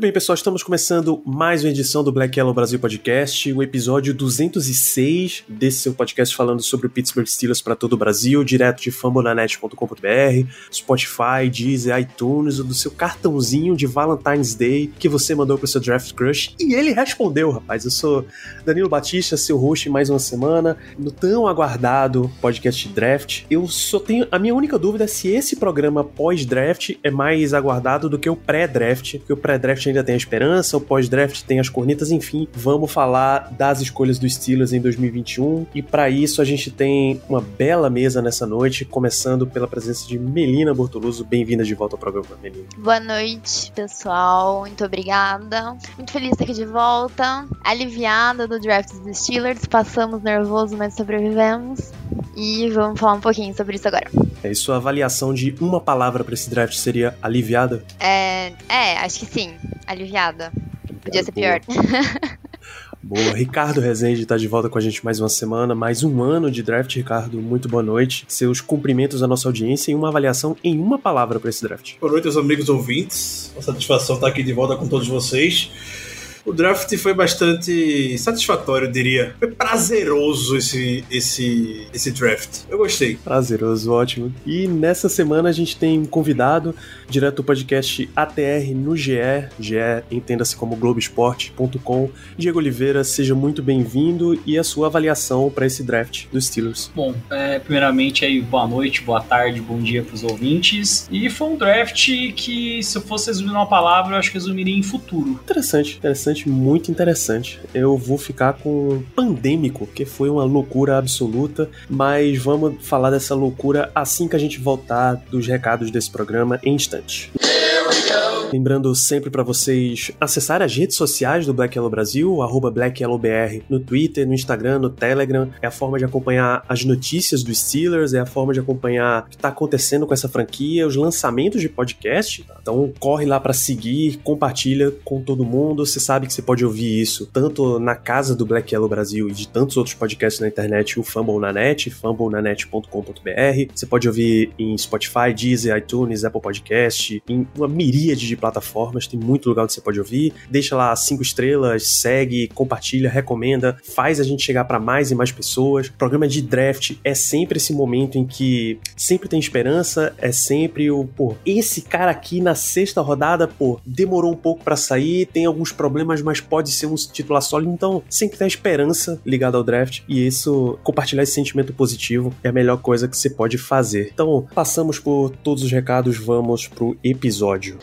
Muito bem, pessoal, estamos começando mais uma edição do Black Yellow Brasil Podcast, o episódio 206 desse seu podcast falando sobre o Pittsburgh Steelers para todo o Brasil, direto de fambonanet.com.br, Spotify, Deezer, iTunes, do seu cartãozinho de Valentine's Day que você mandou pro seu Draft Crush e ele respondeu, rapaz. Eu sou Danilo Batista, seu host mais uma semana no tão aguardado podcast Draft. Eu só tenho a minha única dúvida é se esse programa pós-draft é mais aguardado do que o pré-draft, porque o pré-draft ainda tem a esperança, o pós-draft tem as cornetas, enfim, vamos falar das escolhas dos Steelers em 2021 e para isso a gente tem uma bela mesa nessa noite, começando pela presença de Melina Bortoluso. Bem-vinda de volta ao programa, Melina. Boa noite, pessoal. Muito obrigada. Muito feliz de estar aqui de volta. Aliviada do draft dos Steelers. Passamos nervoso, mas sobrevivemos. E vamos falar um pouquinho sobre isso agora. É, e sua avaliação de uma palavra para esse draft seria aliviada? É, é, acho que sim. Aliviada. Podia ser pior. Boa, Ricardo Rezende está de volta com a gente mais uma semana, mais um ano de draft. Ricardo, muito boa noite. Seus cumprimentos à nossa audiência e uma avaliação em uma palavra para esse draft. Boa noite, meus amigos ouvintes. Uma satisfação estar aqui de volta com todos vocês. O draft foi bastante satisfatório, eu diria. Foi prazeroso esse, esse, esse draft. Eu gostei. Prazeroso, ótimo. E nessa semana a gente tem um convidado direto do podcast ATR no GE. GE, entenda-se como Globoesporte.com. Diego Oliveira, seja muito bem-vindo e a sua avaliação para esse draft dos Steelers. Bom, é, primeiramente aí, boa noite, boa tarde, bom dia para os ouvintes. E foi um draft que, se eu fosse resumir uma palavra, eu acho que resumiria em futuro. Interessante, interessante muito interessante. Eu vou ficar com pandêmico, que foi uma loucura absoluta, mas vamos falar dessa loucura assim que a gente voltar dos recados desse programa em instantes. Lembrando sempre para vocês acessar as redes sociais do Black Yellow Brasil, arroba BlackYellowBR, no Twitter, no Instagram, no Telegram. É a forma de acompanhar as notícias dos Steelers, é a forma de acompanhar o que tá acontecendo com essa franquia, os lançamentos de podcast. Então corre lá para seguir, compartilha com todo mundo. Você sabe que você pode ouvir isso tanto na casa do Black Yellow Brasil e de tantos outros podcasts na internet, o Fumble na net, fumblenanet.com.br. Você pode ouvir em Spotify, Deezer, iTunes, Apple Podcast, em uma miríade de plataformas, tem muito lugar onde você pode ouvir. Deixa lá cinco estrelas, segue, compartilha, recomenda, faz a gente chegar para mais e mais pessoas. Programa de draft é sempre esse momento em que sempre tem esperança, é sempre o, pô, esse cara aqui na sexta rodada, pô, demorou um pouco para sair, tem alguns problemas, mas pode ser um titular sólido, então sempre tem a esperança ligada ao draft e isso, compartilhar esse sentimento positivo é a melhor coisa que você pode fazer. Então, passamos por todos os recados, vamos pro episódio.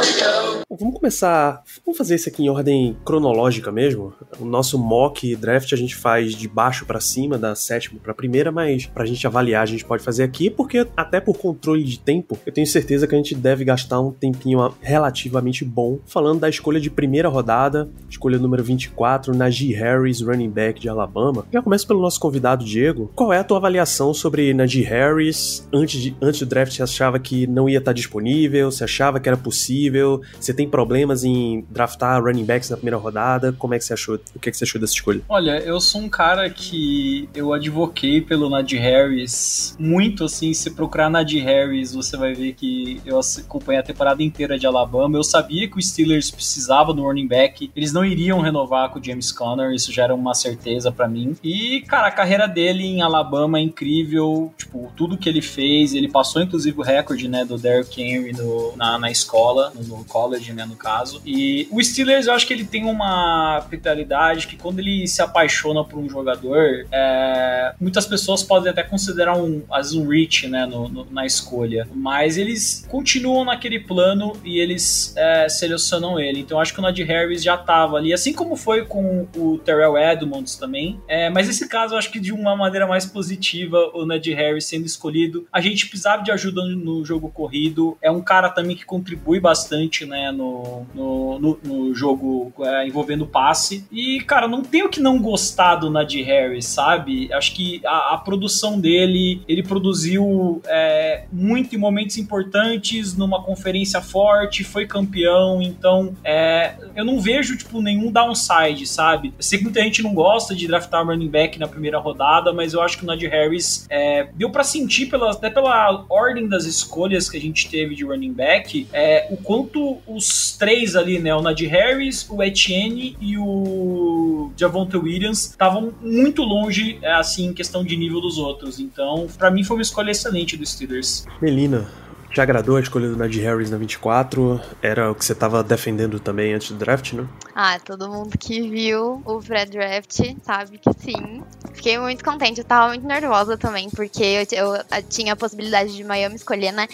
Gloria. Vamos começar. Vamos fazer isso aqui em ordem cronológica mesmo. O nosso mock draft a gente faz de baixo para cima, da sétima para primeira, mas pra gente avaliar a gente pode fazer aqui, porque até por controle de tempo, eu tenho certeza que a gente deve gastar um tempinho relativamente bom falando da escolha de primeira rodada, escolha número 24, Najee Harris, running back de Alabama. Já começo pelo nosso convidado Diego. Qual é a tua avaliação sobre Najee Harris? Antes, de, antes do draft, você achava que não ia estar disponível? Você achava que era possível? Você tem problemas em draftar running backs na primeira rodada? Como é que você achou? O que, é que você achou dessa escolha? Olha, eu sou um cara que eu advoquei pelo Najee Harris muito, assim, se procurar Najee Harris, você vai ver que eu acompanhei a temporada inteira de Alabama, eu sabia que o Steelers precisava do running back, eles não iriam renovar com o James Conner, isso já era uma certeza para mim. E, cara, a carreira dele em Alabama é incrível, tipo, tudo que ele fez, ele passou inclusive o recorde, né, do Derrick Henry no, na, na escola, no, no college, né, no caso. E o Steelers, eu acho que ele tem uma peculiaridade que quando ele se apaixona por um jogador, é, muitas pessoas podem até considerar um, vezes um reach, né, no, no, na escolha. Mas eles continuam naquele plano e eles é, selecionam ele. Então acho que o Najee Harris já tava ali, assim como foi com o Terrell Edmonds também. É, mas nesse caso, eu acho que de uma maneira mais positiva, o Najee Harris sendo escolhido. A gente precisava de ajuda no jogo corrido. É um cara também que contribui bastante, né, no, no, no, no jogo é, envolvendo passe. E, cara, não tenho que não gostar do Nadir Harris, sabe? Acho que a, a produção dele, ele produziu é, muito em momentos importantes, numa conferência forte, foi campeão, então é, eu não vejo, tipo, nenhum downside, sabe? Eu sei que muita gente não gosta de draftar running back na primeira rodada, mas eu acho que o Nadir Harris é, deu para sentir, pela, até pela ordem das escolhas que a gente teve de running back, é, o quanto os três ali, né, o Nadir Harris, o Etienne e o Javonte Williams estavam muito longe, é, assim, em questão de nível dos outros. Então, para mim foi uma escolha excelente dos Steelers. Melina, te agradou a escolha do Najee Harris na 24? Era o que você estava defendendo também antes do draft, né? Ah, todo mundo que viu o pré-draft sabe que sim. Fiquei muito contente, eu tava muito nervosa também, porque eu, eu tinha a possibilidade de Miami escolher, né?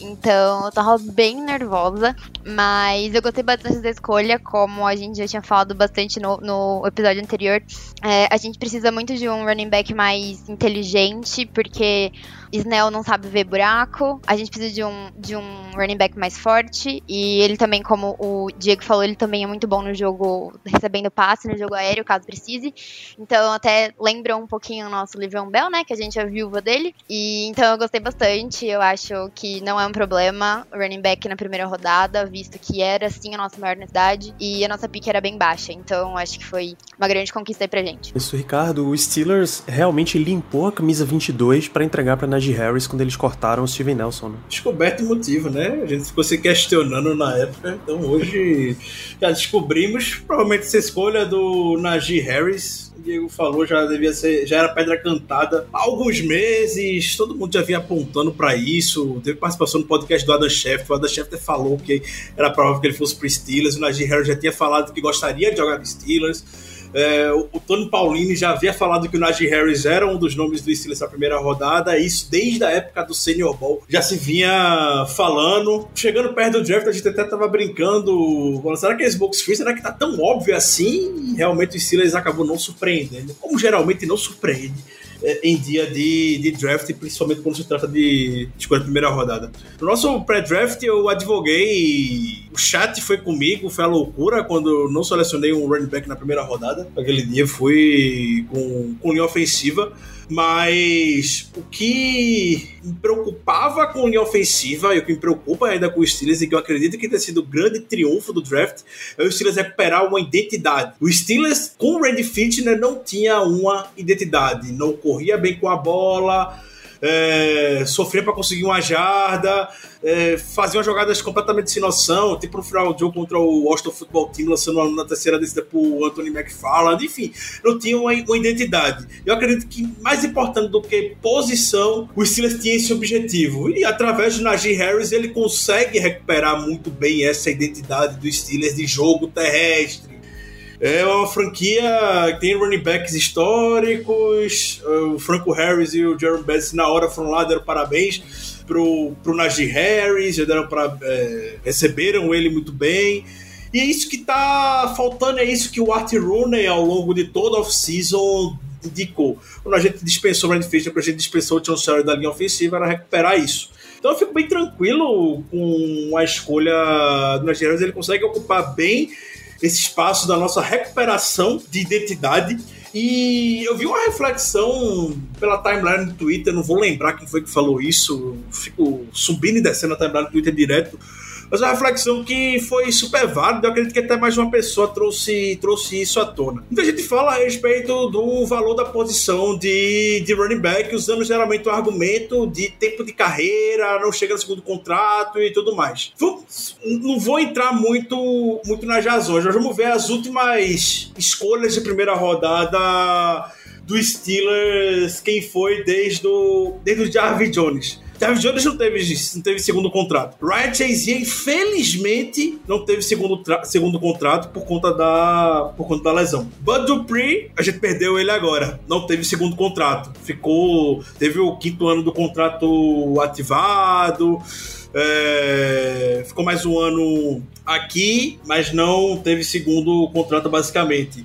Então eu tava bem nervosa, mas eu gostei bastante da escolha, como a gente já tinha falado bastante no, no episódio anterior. É, a gente precisa muito de um running back mais inteligente, porque Snell não sabe ver buraco. A gente precisa de um, de um running back mais forte. E ele também, como o Diego falou, ele também é muito bom no jogo, recebendo passe, no jogo aéreo, caso precise. Então, até lembra um pouquinho o nosso Livion Bell, né? Que a gente é viúva dele. E então eu gostei bastante. Eu acho que não é um problema o running back na primeira rodada, visto que era sim a nossa maior necessidade. E a nossa pique era bem baixa. Então, acho que foi uma grande conquista aí pra gente. Isso, Ricardo, o Steelers realmente limpou a camisa 22 para entregar para Najee Harris quando eles cortaram o Steven Nelson. Né? Descoberto o motivo, né? A gente ficou se questionando na época, então hoje já descobrimos. Provavelmente essa escolha do Najee Harris o Diego falou já devia ser, já era pedra cantada há alguns meses, todo mundo já vinha apontando para isso. Teve participação no podcast do Adam Schefter. O Adam Schefter falou que era provável que ele fosse pro Steelers. O Najee Harris já tinha falado que gostaria de jogar no Steelers. É, o, Tony Paulini já havia falado que o Najee Harris era um dos nomes do Steelers na primeira rodada, isso desde a época do Senior Bowl já se vinha falando. Chegando perto do draft, a gente até tava brincando, será que é smoke screen? Será que tá tão óbvio assim? E realmente o Steelers acabou não surpreendendo, como geralmente não surpreende em dia de, de draft, principalmente quando se trata de escolha de primeira rodada. No nosso pré-draft, eu advoguei. O chat foi comigo, foi a loucura quando não selecionei um running back na primeira rodada. Aquele dia fui com, com linha ofensiva. Mas o que me preocupava com linha ofensiva e o que me preocupa ainda com o Steelers e que eu acredito que tenha sido o grande triunfo do draft é o Steelers recuperar uma identidade. O Steelers com o Randy Fitner não tinha uma identidade, não corria bem com a bola, é, sofria para conseguir uma jarda, é, fazia jogadas completamente sem noção, tipo no final do jogo contra o Washington Football Team, lançando na terceira descida pro Anthony McFarland, enfim, não tinha uma, uma, identidade. Eu acredito que mais importante do que posição, o Steelers tinha esse objetivo. E através de Najee Harris, ele consegue recuperar muito bem essa identidade do Steelers de jogo terrestre é uma franquia que tem running backs históricos. O Franco Harris e o Jerome Betts na hora foram lá, deram parabéns pro, pro Najee Harris, já deram para é, receberam ele muito bem. E é isso que tá faltando, é isso que o Art Rooney ao longo de toda a off-season indicou. Quando a gente dispensou o Randy Fisher, quando a gente dispensou o John Sawyer da linha ofensiva, era recuperar isso. Então eu fico bem tranquilo com a escolha do Najee Harris, ele consegue ocupar bem esse espaço da nossa recuperação de identidade. E eu vi uma reflexão pela timeline do Twitter, não vou lembrar quem foi que falou isso, fico subindo e descendo a timeline do Twitter direto mas é uma reflexão que foi super válida. Eu acredito que até mais uma pessoa trouxe, trouxe isso à tona. Muita gente fala a respeito do valor da posição de, de running back, usando geralmente o argumento de tempo de carreira, não chega no segundo contrato e tudo mais. não vou entrar muito, muito nas razões. Nós vamos ver as últimas escolhas de primeira rodada do Steelers, quem foi desde o, desde o Jarvis Jones. Jarvis Jones não teve, não teve segundo contrato. Ryan Chase, infelizmente, não teve segundo, segundo contrato por conta da, por conta da lesão. Bud Dupree, a gente perdeu ele agora. Não teve segundo contrato. Ficou. Teve o quinto ano do contrato ativado. É, ficou mais um ano aqui, mas não teve segundo contrato, basicamente.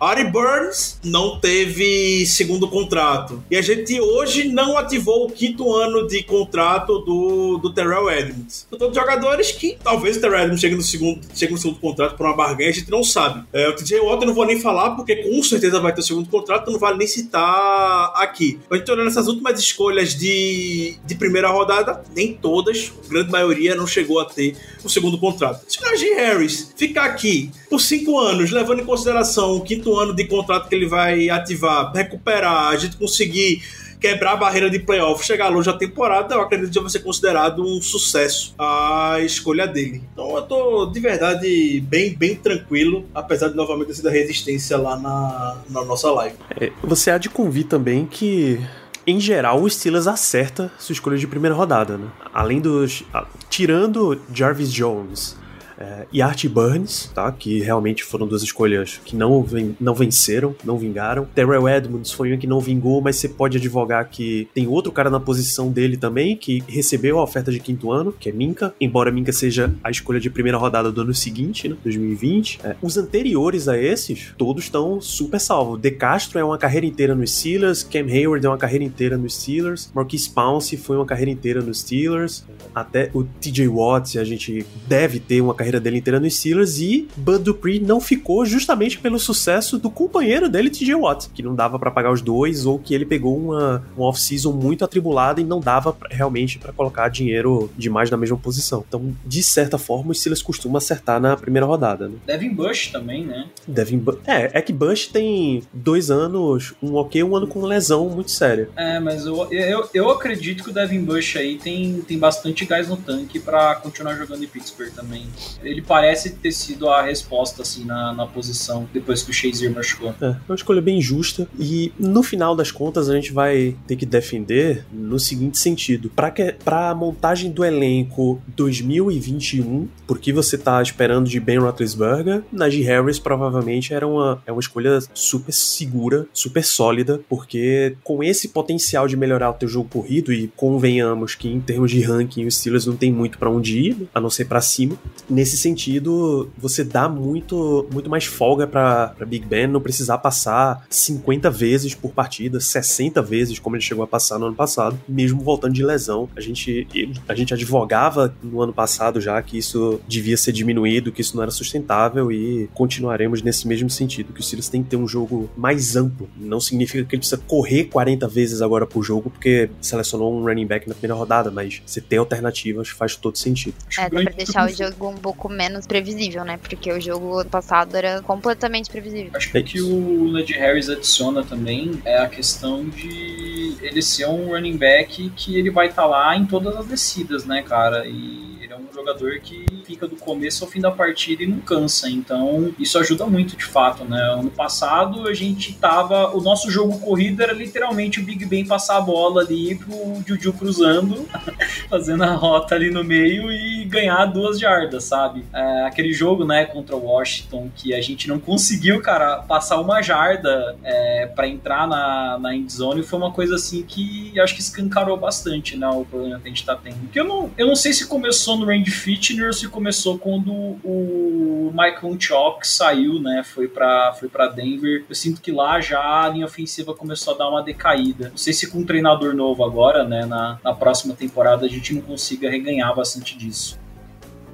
Ari Burns não teve segundo contrato. E a gente hoje não ativou o quinto ano de contrato do, do Terrell Edmonds. São todos jogadores que talvez o Terrell Edmonds chegue no segundo, chegue no segundo contrato por uma barganha, a gente não sabe. É, o TJ Watt eu não vou nem falar, porque com certeza vai ter o segundo contrato, não vale nem citar aqui. A gente olhando essas últimas escolhas de, de primeira rodada, nem todas, a grande maioria não chegou a ter o segundo contrato. Se o Harris ficar aqui por cinco anos, levando em consideração o quinto ano de contrato que ele vai ativar, recuperar, a gente conseguir quebrar a barreira de playoff, chegar longe da temporada, eu acredito que vai ser considerado um sucesso a escolha dele. Então eu tô de verdade bem, bem tranquilo, apesar de novamente ter sido a resistência lá na, na nossa live. É, você há de convir também que em geral, o Steelers acerta sua escolha de primeira rodada, né? Além dos. Tirando Jarvis Jones é, e Art Burns, tá? Que realmente foram duas escolhas que não, ven- não venceram, não vingaram. Terrell Edmonds foi um que não vingou, mas você pode advogar que tem outro cara na posição dele também, que recebeu a oferta de quinto ano, que é Minka. Embora Minka seja a escolha de primeira rodada do ano seguinte, né? 2020. É, os anteriores a esses, todos estão super salvos. De Castro é uma carreira inteira nos Steelers, Cam Hayward é uma carreira inteira nos Steelers, Marquise Pouncey foi uma carreira inteira nos Steelers, até o TJ Watt a gente deve ter uma carreira dele inteira nos Steelers e Bud Dupree não ficou justamente pelo sucesso do companheiro dele, TJ Watt, que não dava pra pagar os dois ou que ele pegou uma, uma off-season muito atribulada e não dava pra- realmente pra colocar dinheiro demais na mesma posição. Então, de certa forma, os Steelers costumam acertar na primeira rodada, né? Devin Bush também, né? Devin Bu- é, é que Bush tem dois anos, um ok, um ano com lesão muito séria. É, mas eu, eu, eu acredito que o Devin Bush aí tem, tem bastante gás no tanque pra continuar jogando em Pittsburgh também. Ele parece ter sido a resposta, assim, na, na posição depois que o Shazier machucou. É, é uma escolha bem justa. E no final das contas, a gente vai ter que defender no seguinte sentido: para a montagem do elenco 2021, porque você tá esperando de Ben Roethlisberger, Najee Harris provavelmente era uma, é uma escolha super segura, super sólida, porque com esse potencial de melhorar o teu jogo corrido e convenhamos que em termos de ranking os Steelers não tem muito para onde ir, a não ser para cima. Nesse sentido, você dá muito muito mais folga para Big Ben não precisar passar 50 vezes por partida, 60 vezes como ele chegou a passar no ano passado, mesmo voltando de lesão. A gente a gente advogava no ano passado já que isso devia ser diminuído, que isso não era sustentável e continuaremos nesse mesmo sentido, que o Steelers tem que ter um jogo mais amplo. Não significa que ele precisa correr 40 vezes agora por jogo porque selecionou um running back na primeira rodada, mas você ter alternativas faz todo sentido. É, dá pra deixar o jogo um pouco menos previsível, né? Porque o jogo ano passado era completamente previsível. Acho que o Najee Harris adiciona também é a questão de ele ser um running back que ele vai estar lá em todas as descidas, né, cara? E ele é um jogador que fica do começo ao fim da partida e não cansa. Então, isso ajuda muito de fato, né? Ano passado a gente tava. O nosso jogo corrido era literalmente o Big Ben passar a bola ali pro Juju cruzando, fazendo a rota ali no meio e ganhar duas jardas, sabe? É, aquele jogo, né, contra o Washington, que a gente não conseguiu, cara, passar uma jarda é, para entrar na, na endzone foi uma coisa assim que acho que escancarou bastante, né, o problema que a gente tá tendo. Porque eu não, eu não sei se começou Fitner ou se começou quando o Michael Chalk saiu, né, foi pra, foi pra Denver. Eu sinto que lá já a linha ofensiva começou a dar uma decaída. Não sei se com um treinador novo agora, né, na, na próxima temporada a gente não consiga reganhar bastante disso.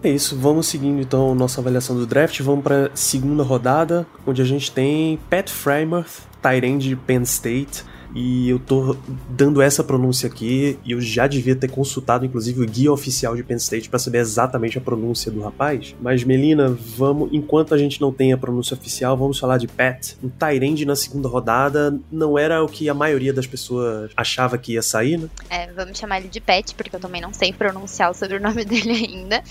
É isso, vamos seguindo então nossa avaliação do draft, vamos para segunda rodada, onde a gente tem Pat Frymuth, Tyrande de Penn State, e eu tô dando essa pronúncia aqui, e eu já devia ter consultado inclusive o guia oficial de Penn State para saber exatamente a pronúncia do rapaz. Mas Melina, vamos, enquanto a gente não tem a pronúncia oficial, vamos falar de Pat. Um Tyrande na segunda rodada não era o que a maioria das pessoas achava que ia sair, né? É, vamos chamar ele de Pet, porque eu também não sei pronunciar o sobrenome dele ainda.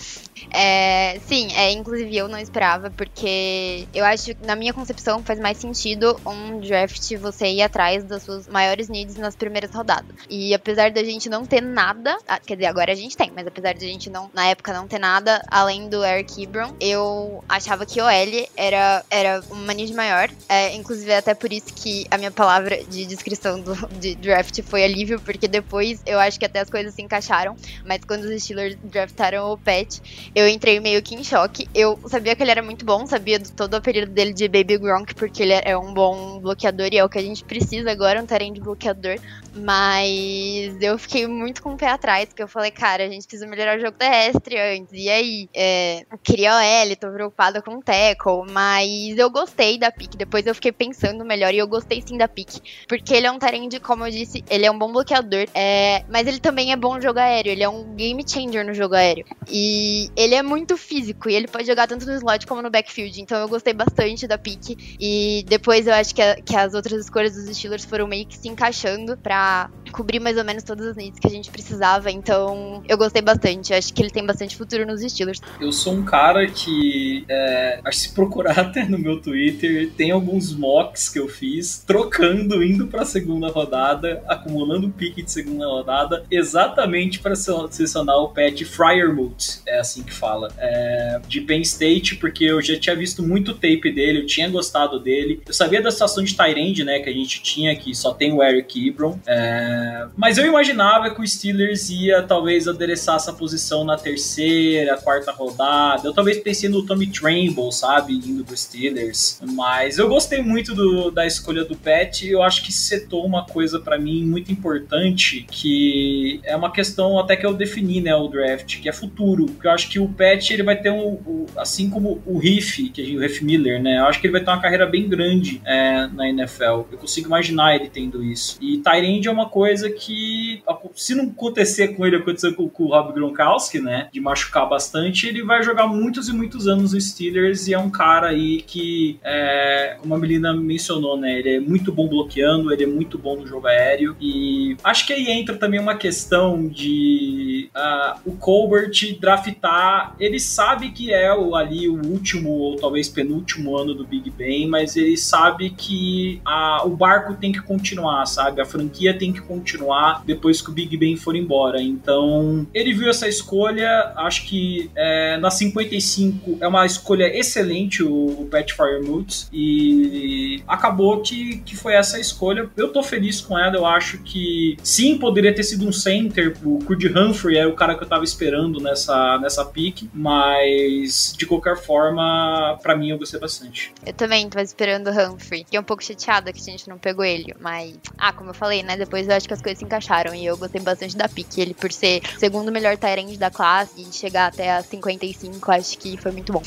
É, sim, é, inclusive eu não esperava, porque eu acho na minha concepção faz mais sentido um draft você ir atrás das suas maiores needs nas primeiras rodadas. E apesar da gente não ter nada, ah, quer dizer, agora a gente tem, mas apesar de a gente não, na época, não ter nada além do Eric Ebron, eu achava que OL era, era uma need maior. É, inclusive, é até por isso que a minha palavra de descrição do, de draft foi alívio, porque depois eu acho que até as coisas se encaixaram. Mas quando os Steelers draftaram o Pet, eu entrei meio que em choque. Eu sabia que ele era muito bom, sabia do todo o período dele de Baby Gronk, porque ele é um bom bloqueador e é o que a gente precisa agora, um de bloqueador. Mas eu fiquei muito com o pé atrás, porque eu falei, cara, a gente precisa melhorar o jogo terrestre antes. E aí? É, eu queria OL, tô preocupada com o tackle, mas eu gostei da pick. Depois eu fiquei pensando melhor e eu gostei sim da pick. Porque ele é um terreno, como eu disse, ele é um bom bloqueador, é, mas ele também é bom no jogo aéreo. Ele é um game changer no jogo aéreo. E ele é muito físico e ele pode jogar tanto no slot como no backfield. Então eu gostei bastante da pick. E depois eu acho que, a, que as outras escolhas dos Steelers foram meio que se encaixando pra cobrir mais ou menos todas as needs que a gente precisava. Então eu gostei bastante. Acho que ele tem bastante futuro nos Steelers. Eu sou um cara que, é, acho que se procurar até no meu Twitter, tem alguns mocks que eu fiz, trocando, indo pra segunda rodada, acumulando pique de segunda rodada, exatamente para selecionar o pet Fryermuth, é assim que fala, é, de Penn State, porque eu já tinha visto muito tape dele, eu tinha gostado dele, eu sabia da situação de Tyrande, né, que a gente tinha, que só tem o Eric Ebron, é, mas eu imaginava que o Steelers ia talvez adereçar essa posição na terceira, quarta rodada, eu talvez pensei no Tommy Tremble, sabe, indo do Steelers, mas eu gostei muito do, da escolha do Pet, eu acho que setou uma coisa para mim muito importante, que é uma questão até que eu defini, né, o draft, que é futuro, porque eu acho que o Pet, ele vai ter um, um assim como o Riff, que é o Riff Miller, né, eu acho que ele vai ter uma carreira bem grande é, na NFL, eu consigo imaginar ele isso, e Tyrande é uma coisa que, se não acontecer com ele, aconteceu com, com o Rob Gronkowski, né, de machucar bastante, ele vai jogar muitos e muitos anos no Steelers e é um cara aí que, é, como a Melina mencionou, né, ele é muito bom bloqueando, ele é muito bom no jogo aéreo e acho que aí entra também uma questão de uh, o Colbert draftar, ele sabe que é o, ali o último ou talvez penúltimo ano do Big Ben, mas ele sabe que a, o barco tem que continuar, sabe? A franquia tem que continuar depois que o Big Ben for embora. Então, ele viu essa escolha, acho que é, na 55 é uma escolha excelente o, o Pat Firemouth e acabou que, que foi essa escolha. Eu tô feliz com ela, eu acho que sim, poderia ter sido um center, o Kud Humphrey é o cara que eu tava esperando nessa, nessa pick, mas de qualquer forma, para mim eu gostei bastante. Eu também tava esperando o Humphrey. Fiquei um pouco chateada que a gente não pegou ele, mas. Ah, como eu falei, né? Depois eu acho que as coisas se encaixaram e eu gostei bastante da pick. Ele, por ser segundo melhor Tyrant da classe e chegar até a 55, acho que foi muito bom.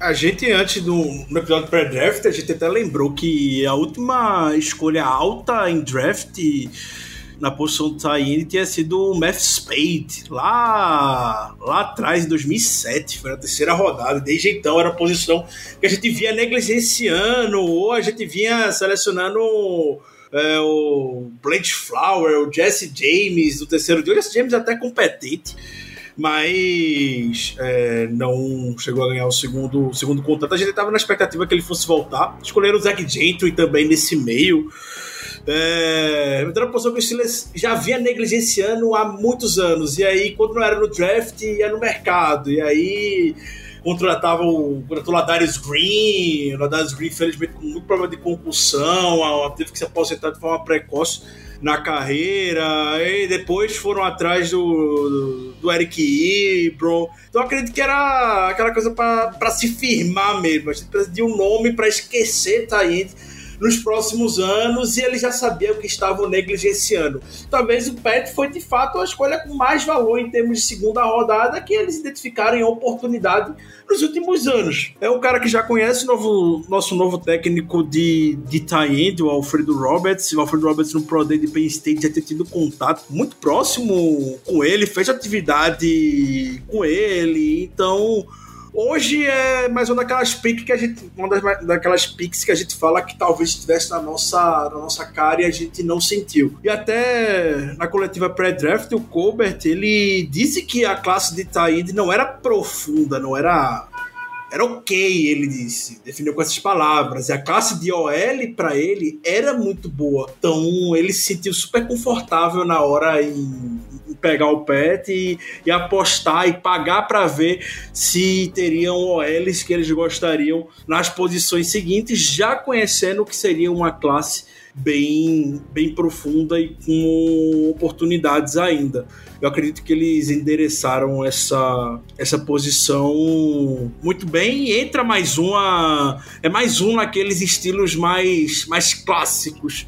A gente, antes do no episódio pré-draft, a gente até lembrou que a última escolha alta em draft na posição do Taine tinha sido o Math Spade, lá, lá atrás, em 2007, foi na terceira rodada. Desde então era a posição que a gente via negligenciando, ou a gente vinha selecionando é, o Blake Flower, o Jesse James do terceiro dia. O Jesse James é até competente, mas é, não chegou a ganhar o segundo, o segundo contrato. A gente estava na expectativa que ele fosse voltar. Escolheram o Zach Gentry também nesse meio. É, então, uma posição que o Steelers já vinha negligenciando há muitos anos. E aí, quando não era no draft, ia no mercado. E aí contratava o, contratou o Ladarius Green, o Ladarius Green, infelizmente, com muito problema de concussão, teve que se aposentar de forma precoce na carreira, e depois foram atrás do, do Eric Ebron. Então acredito que era aquela coisa para se firmar mesmo. A gente precisa de um nome para esquecer Tayent nos próximos anos e ele já sabia o que estavam negligenciando. Talvez o Pet foi de fato a escolha com mais valor em termos de segunda rodada que eles identificaram em oportunidade nos últimos anos. É um cara que já conhece novo, nosso novo técnico de, de tie-end, o Alfredo Roberts. O Alfredo Roberts no Pro Day de Penn State já tem tido contato muito próximo com ele, fez atividade com ele, então Hoje é mais uma daquelas picks que a gente. Uma das, daquelas picks que a gente fala que talvez estivesse na nossa, na nossa cara e a gente não sentiu. E até na coletiva pré-draft, o Colbert ele disse que a classe de Taíde não era profunda, não era era ok, ele disse. Definiu com essas palavras. E a classe de OL para ele era muito boa. Então ele se sentiu super confortável na hora em pegar o pet e, e apostar e pagar para ver se teriam OLs que eles gostariam nas posições seguintes, já conhecendo que seria uma classe bem, bem profunda e com oportunidades ainda. Eu acredito que eles endereçaram essa, essa posição muito bem e entra mais uma. É mais um naqueles estilos mais, mais clássicos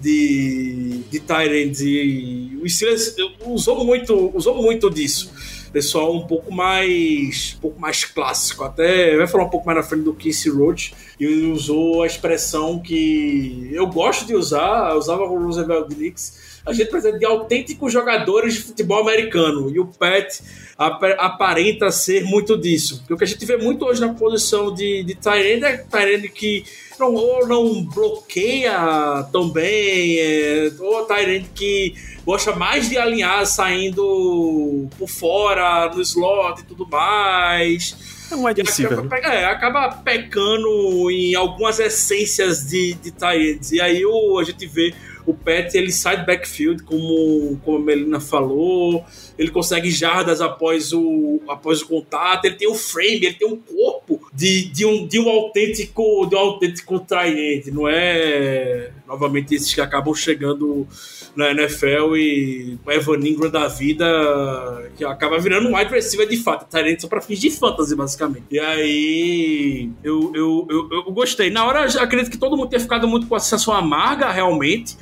de, de Tyrants. E o Steelers usou muito, usou muito disso pessoal um pouco mais um pouco mais clássico. Até vai falar um pouco mais na frente do Kiss Road. E usou a expressão que eu gosto de usar, eu usava com o Roosevelt Knicks. A gente precisa de autênticos jogadores de futebol americano. E o Pat aparenta ser muito disso. Porque o que a gente vê muito hoje na posição de, de Tyrande é Tyrande que não, ou não bloqueia tão bem, é, ou Tyrande que gosta mais de alinhar saindo por fora, no slot e tudo mais. É um wide receiver. Acaba, é, acaba pecando em algumas essências de, de Tyrants. E aí o, a gente vê o Pet ele sai do backfield, como, como a Melina falou, ele consegue jardas após o, após o contato, ele tem o frame, ele tem um corpo de, de, um, de um autêntico de um autêntico traente, não é novamente esses que acabam chegando na NFL e o Evan Ingram da vida que acaba virando um wide receiver de fato, Tyrant só para fins de fantasy basicamente. E aí eu, eu, eu, eu gostei. Na hora acredito que todo mundo tenha ficado muito com a sensação amarga realmente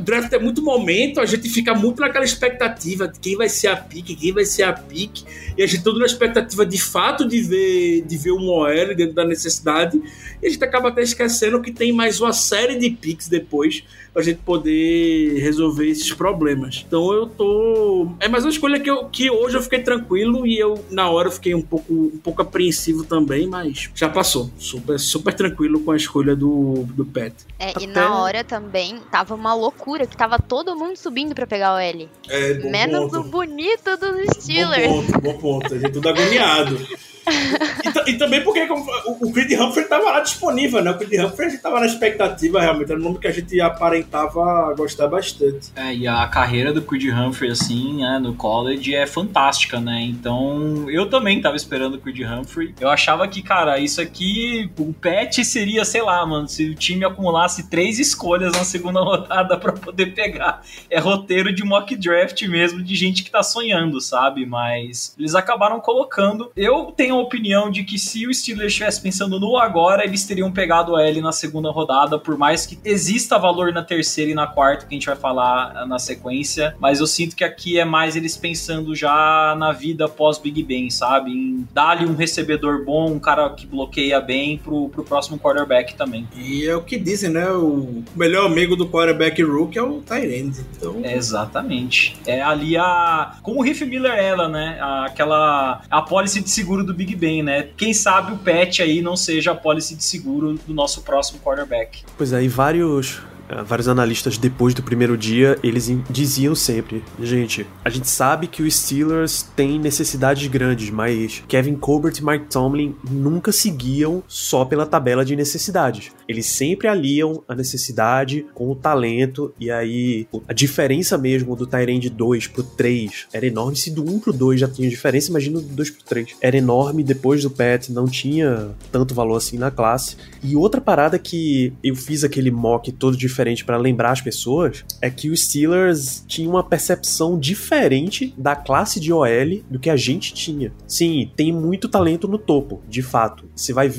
draft é muito momento, a gente fica muito naquela expectativa de quem vai ser a pique, quem vai ser a pique, e a gente tudo na expectativa de fato de ver, de ver um OL dentro da necessidade, e a gente acaba até esquecendo que tem mais uma série de picks depois pra gente poder resolver esses problemas. Então eu tô. É mais uma escolha que, eu, que hoje eu fiquei tranquilo e eu, na hora, eu fiquei um pouco, um pouco apreensivo também, mas já passou. Super, super tranquilo com a escolha do, do Pet. É, Até... e na hora também tava uma loucura, que tava todo mundo subindo pra pegar o L. É, Menos ponto. o bonito dos Steelers. Bom ponto, bom ponto. A gente tudo agoniado. E, e, também porque o, o Creed Humphrey estava lá disponível, né? O Creed Humphrey a gente tava na expectativa, realmente. Era um nome que a gente aparentava gostar bastante. É, e a carreira do Creed Humphrey, assim, né, no college é fantástica, né? Então, eu também tava esperando o Creed Humphrey. Eu achava que, cara, isso aqui, o pet seria, sei lá, mano, se o time acumulasse três escolhas na segunda rodada para poder pegar. É roteiro de mock draft mesmo, de gente que tá sonhando, sabe? Mas eles acabaram colocando. Eu tenho opinião de que se o Steelers estivesse pensando no agora, eles teriam pegado o L na segunda rodada, por mais que exista valor na terceira e na quarta, que a gente vai falar na sequência. Mas eu sinto que aqui é mais eles pensando já na vida pós Big Ben, sabe? Em dar-lhe um recebedor bom, um cara que bloqueia bem pro, pro próximo quarterback também. E é o que dizem, né? O melhor amigo do quarterback rookie é o Tyrande. Então... É, exatamente. É ali a. Como o Riff Miller ela, né? Aquela. A policy de seguro do Big Ben, né? Quem sabe o Pet aí não seja a policy de seguro do nosso próximo quarterback. Pois é, e vários vários analistas depois do primeiro dia, eles diziam sempre, gente, a gente sabe que o Steelers tem necessidades grandes, mas Kevin Colbert e Mike Tomlin nunca seguiam só pela tabela de necessidades. Eles sempre aliam a necessidade com o talento e aí a diferença mesmo do Tyrande 2 pro 3 era enorme. Se do 1 pro 2 já tinha diferença, imagina do 2 pro 3. Era enorme, depois do Pet não tinha tanto valor assim na classe. E outra parada que eu fiz aquele mock todo diferente para lembrar as pessoas é que os Steelers tinham uma percepção diferente da classe de OL do que a gente tinha. Sim, tem muito talento no topo, de fato. Você vai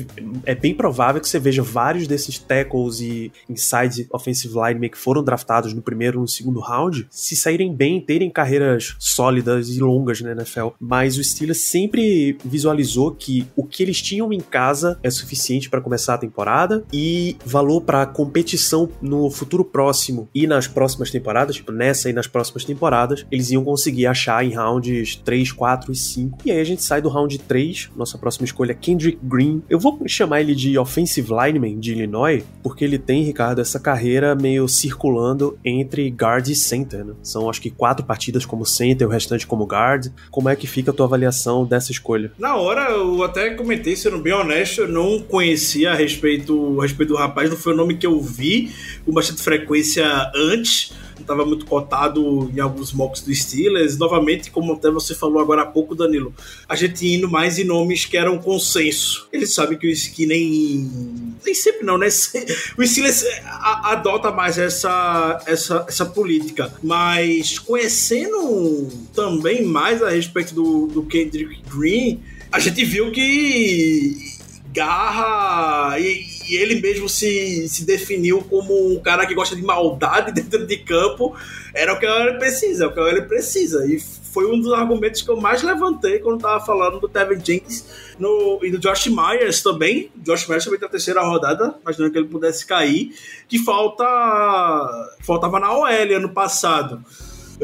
é bem provável que você veja vários desses tackles e inside offensive line que foram draftados no primeiro e no segundo round se saírem bem, terem carreiras sólidas e longas na NFL. Mas o Steelers sempre visualizou que o que eles tinham em casa é suficiente para começar a temporada e valor para competição no futuro próximo e nas próximas temporadas, tipo, nessa e nas próximas temporadas, eles iam conseguir achar em rounds 3, 4 e 5. E aí a gente sai do round 3, nossa próxima escolha é Kendrick Green. Eu vou chamar ele de offensive lineman de Illinois, porque ele tem, Ricardo, essa carreira meio circulando entre guard e center, né? São acho que quatro partidas como center, o restante como guard. Como é que fica a tua avaliação dessa escolha? Na hora, eu até comentei, sendo bem honesto, eu não conhecia a respeito, a respeito do rapaz, não foi o nome que eu vi com bastante frequência antes estava muito cotado em alguns mocks do Steelers. Novamente, como até você falou agora há pouco, Danilo, a gente indo mais em nomes que eram consenso. Eles sabem que o que nem. Nem sempre não, né? O Steelers adota mais essa, essa, essa política. Mas conhecendo também mais a respeito do, do Kendrick Green, a gente viu que garra e, e, ele mesmo se, se definiu como um cara que gosta de maldade dentro de campo. Era o que ele precisa, é o que ele precisa. E foi um dos argumentos que eu mais levantei quando tava falando do Tevin Jenkins no, e do Josh Myers também. Josh Myers também tá na terceira rodada, imaginando que ele pudesse cair. Que falta. faltava na OL ano passado.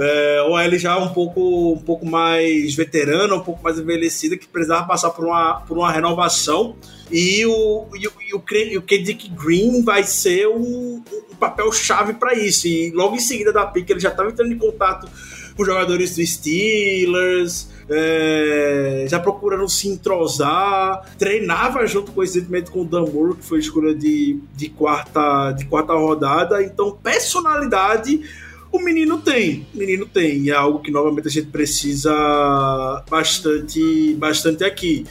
É, OL já um pouco, um pouco mais veterana, um pouco mais envelhecida, que precisava passar por uma, por uma renovação. E o, e o, e o, o Kendrick Green vai ser um, um papel-chave para isso. E logo em seguida da pick, ele já estava entrando em contato com jogadores do Steelers, é, já procurando se entrosar, treinava junto coincidentemente com o Dan Moore, que foi escolha de, de, quarta, de quarta rodada. Então, personalidade o menino tem, o menino tem, e é algo que novamente a gente precisa bastante, bastante aqui.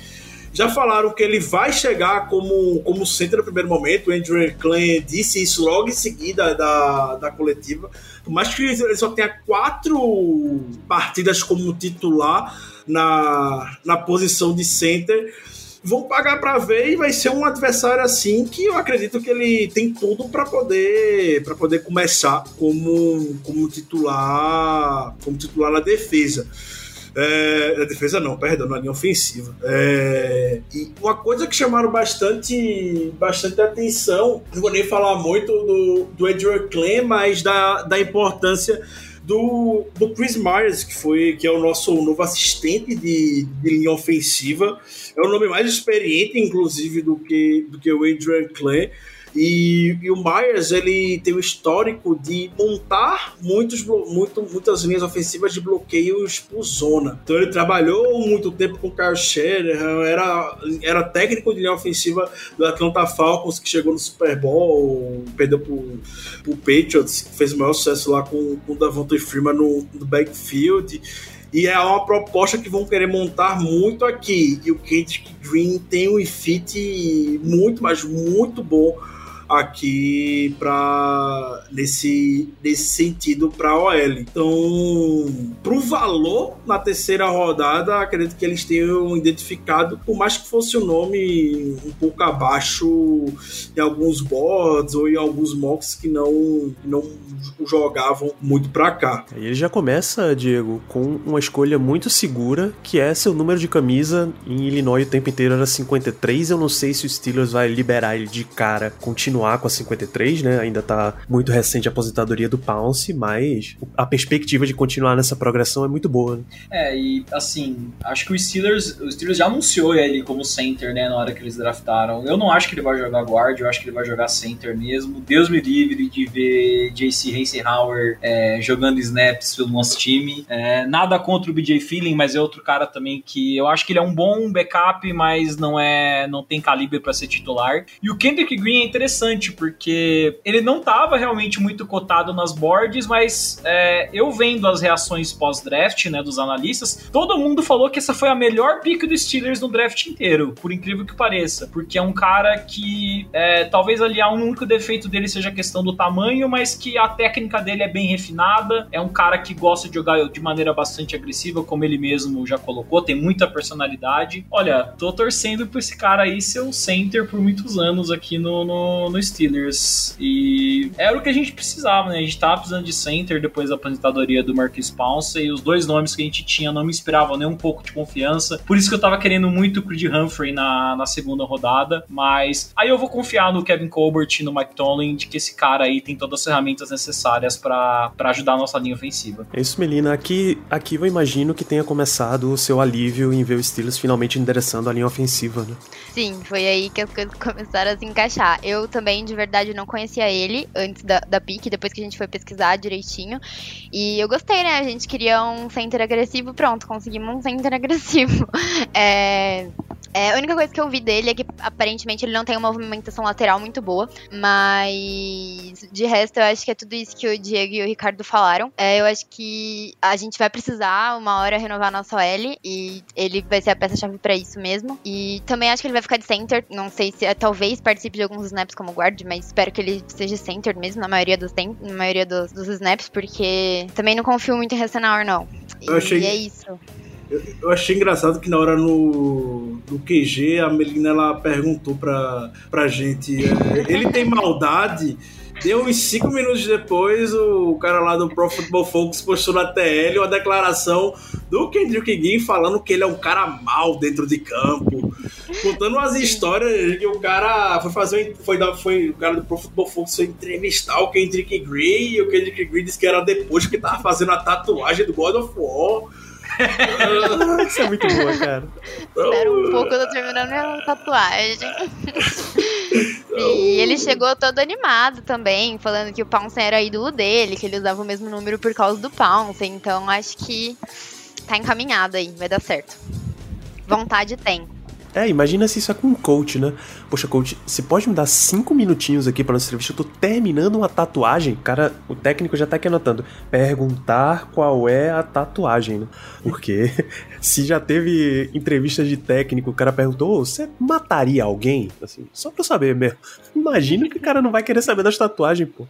Já falaram que ele vai chegar como, como centro no primeiro momento. O Andrew Klein disse isso logo em seguida da, da coletiva. Por mais que ele só tenha quatro partidas como titular na, na posição de center, vão pagar para ver e vai ser um adversário assim que eu acredito que ele tem tudo para poder para poder começar como como titular como titular na defesa. É, defesa não, perdão, na linha ofensiva. É, e uma coisa que chamaram bastante, bastante atenção, não vou nem falar muito do, do Edward Clem, mas da, da importância do, do Chris Myers, que foi que é o nosso novo assistente de, de linha ofensiva. É o nome mais experiente, inclusive, do que, do que o Adrian Clay. E, e, o Myers ele tem o histórico de montar muitos, muito, muitas linhas ofensivas de bloqueios por zona. Então ele trabalhou muito tempo com o Kyle Shanahan, era, era técnico de linha ofensiva do Atlanta Falcons, que chegou no Super Bowl, perdeu pro, pro Patriots, que fez o maior sucesso lá com, com o Davante Freeman no, no backfield. E é uma proposta que vão querer montar muito aqui. E o Kendrick Green tem um fit muito, mas muito bom aqui para nesse, nesse sentido para a OL. Então, pro valor na terceira rodada, acredito que eles tenham identificado, por mais que fosse o um nome um pouco abaixo em alguns boards ou em alguns mocks que não, não jogavam muito para cá. E ele já começa, Diego, com uma escolha muito segura, que é seu número de camisa em Illinois o tempo inteiro era 53. Eu não sei se o Steelers vai liberar ele de cara, continuar com a 53, né? Ainda tá muito recente a aposentadoria do Pounce, mas a perspectiva de continuar nessa progressão é muito boa. Né? É, e assim, acho que o Steelers, o Steelers já anunciou ele como center, né, na hora que eles draftaram. Eu não acho que ele vai jogar guard, eu acho que ele vai jogar center mesmo. Deus me livre de ver JC Eisenhower é, jogando snaps pelo nosso time. É, nada contra o BJ Feeling, mas é outro cara também que eu acho que ele é um bom backup, mas não é, não tem calibre para ser titular. E o Kendrick Green é interessante porque ele não estava realmente muito cotado nas boards, mas é, eu vendo as reações pós-draft, né, dos analistas, todo mundo falou que essa foi a melhor pick do Steelers no draft inteiro, por incrível que pareça, porque é um cara que é, talvez ali um único defeito dele seja a questão do tamanho, mas que a técnica dele é bem refinada, é um cara que gosta de jogar de maneira bastante agressiva, como ele mesmo já colocou, tem muita personalidade. Olha, tô torcendo pra esse cara aí ser o center por muitos anos aqui no, no, no no Steelers. E era o que a gente precisava, né? A gente tava precisando de center depois da aposentadoria do Marquis Pounce e os dois nomes que a gente tinha não me inspiravam nem um pouco de confiança. Por isso que eu tava querendo muito o Creed Humphrey na, na segunda rodada. Mas aí eu vou confiar no Kevin Colbert e no Mike Tomlin de que esse cara aí tem todas as ferramentas necessárias para ajudar a nossa linha ofensiva. É isso, Melina. Aqui, aqui eu imagino que tenha começado o seu alívio em ver o Steelers finalmente endereçando a linha ofensiva, né? Sim, foi aí que as coisas começaram a se encaixar. Eu também, de verdade, não conhecia ele antes da, da depois que a gente foi pesquisar direitinho. E eu gostei, né? A gente queria um center agressivo, pronto, conseguimos um center agressivo. É, é, a única coisa que eu vi dele é que aparentemente ele não tem uma movimentação lateral muito boa, mas de resto eu acho que é tudo isso que o Diego e o Ricardo falaram. É, eu acho que a gente vai precisar uma hora renovar nossa OL e ele vai ser a peça-chave para isso mesmo. E também acho que ele vai ficar de center, não sei se é, talvez participe de alguns snaps como guard, mas espero que ele seja center mesmo na maioria dos, na maioria dos, dos snaps, porque também não confio muito em Hassanauer não. Eu achei... E é isso. Eu, eu, achei engraçado que na hora no, no QG a Melina ela perguntou pra, pra gente: é, ele tem maldade? Deu uns 5 minutos depois, o cara lá do Pro Football Focus postou na TL uma declaração do Kendrick Green falando que ele é um cara mal dentro de campo. Contando umas histórias que o cara foi fazer. Foi, foi, o cara do Pro Football Focus foi entrevistar o Kendrick Green e o Kendrick Green disse que era depois que tava fazendo a tatuagem do God of War. Isso é muito boa, cara. Espera um pouco, eu tô terminando minha tatuagem. e ele chegou todo animado também, falando que o Pounce era ídolo dele, que ele usava o mesmo número por causa do Pounce. Então acho que tá encaminhado aí, vai dar certo. Vontade tem. É, imagina se isso é com um coach, né? Poxa, coach, você pode me dar cinco minutinhos aqui para nossa entrevista? Eu tô terminando uma tatuagem. Cara, o técnico já tá aqui anotando. Perguntar qual é a tatuagem, né? Porque se já teve entrevista de técnico, o cara perguntou: você mataria alguém? Assim, só pra eu saber mesmo. Imagina que o cara não vai querer saber das tatuagens, pô.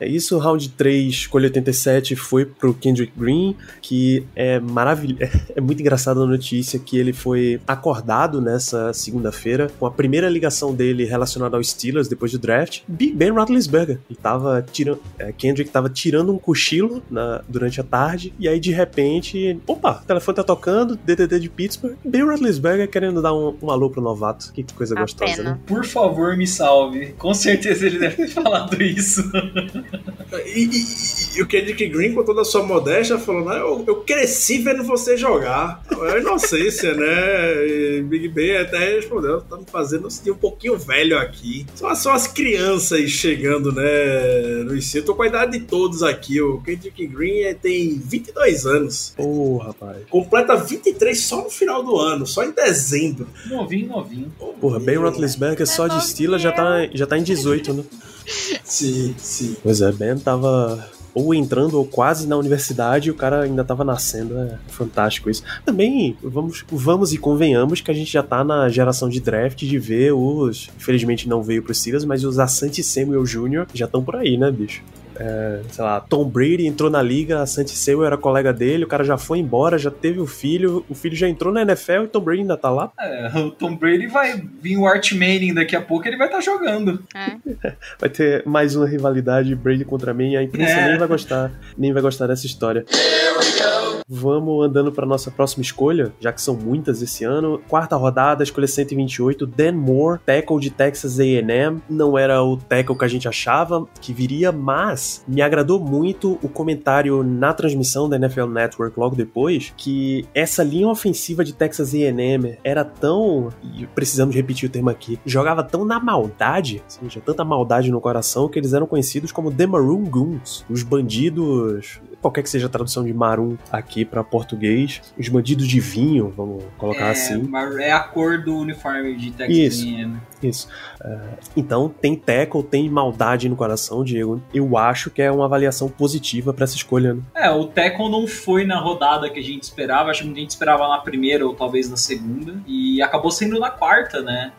É isso, round 3, escolha 87, foi pro Kendrick Green, que é maravilhoso. É muito engraçada a notícia que ele foi acordado nessa segunda-feira com a primeira ligação dele relacionada aos Steelers depois do draft. Big Ben Roethlisberger. Ele tava tirando. É, Kendrick tava tirando um cochilo na, durante a tarde, e aí de repente. Opa, o telefone tá tocando, DDD de Pittsburgh. Ben Roethlisberger querendo dar um, um alô pro novato. Que coisa A gostosa, pena. né? Por favor, me salve. Com certeza ele deve ter falado isso. E, e- e o Kendrick Green, com toda a sua modéstia, falou: "Não, eu, eu cresci vendo você jogar. É inocência, né? E Big Ben até respondeu: tá me fazendo sentir um pouquinho velho aqui. São, são as crianças chegando, né? No ensino. Eu tô com a idade de todos aqui. O Kendrick Green é- tem 22 anos. Ô, rapaz. Completa 23 só no final do ano, só em dezembro. Novinho, novinho. Porra, Ben Roethlisberger só de Steelers já tá, já tá em 18, né? Sim, sim. Pois é, Ben tava ou entrando ou quase na universidade e o cara ainda tava nascendo. É fantástico isso. Também vamos, vamos e convenhamos que a gente já tá na geração de draft de ver os. Infelizmente não veio pros Steelers, mas os Asante Samuel Jr. já estão por aí, né, bicho? É, sei lá, Tom Brady entrou na liga, a Santi Samuel era colega dele, o cara já foi embora, já teve o filho, o filho já entrou na NFL e Tom Brady ainda tá lá. É, o Tom Brady vai vir o Art Manning daqui a pouco, ele vai estar jogando. É. Vai ter mais uma rivalidade Brady contra mim, e a imprensa É. nem vai gostar, nem vai gostar dessa história. Vamos andando para nossa próxima escolha, já que são muitas esse ano. Quarta rodada, escolha 128, Dan Moore, tackle de Texas A&M. Não era o tackle que a gente achava que viria, mas me agradou muito o comentário na transmissão da NFL Network logo depois, que essa linha ofensiva de Texas A&M era tão, e precisamos repetir o termo aqui, jogava tão na maldade, assim, tinha tanta maldade no coração que eles eram conhecidos como The Maroon Goons, os bandidos qualquer que seja a tradução de maroon aqui para português, os bandidos de vinho, vamos colocar é, assim. é a cor do uniforme de Texas Isso. A&M. Isso. É, então, tem tackle, tem maldade no coração, Diego. Eu acho que é uma avaliação positiva para essa escolha. Né? É, o Tekken não foi na rodada que a gente esperava, acho que a gente esperava na primeira ou talvez na segunda, e acabou sendo na quarta, né?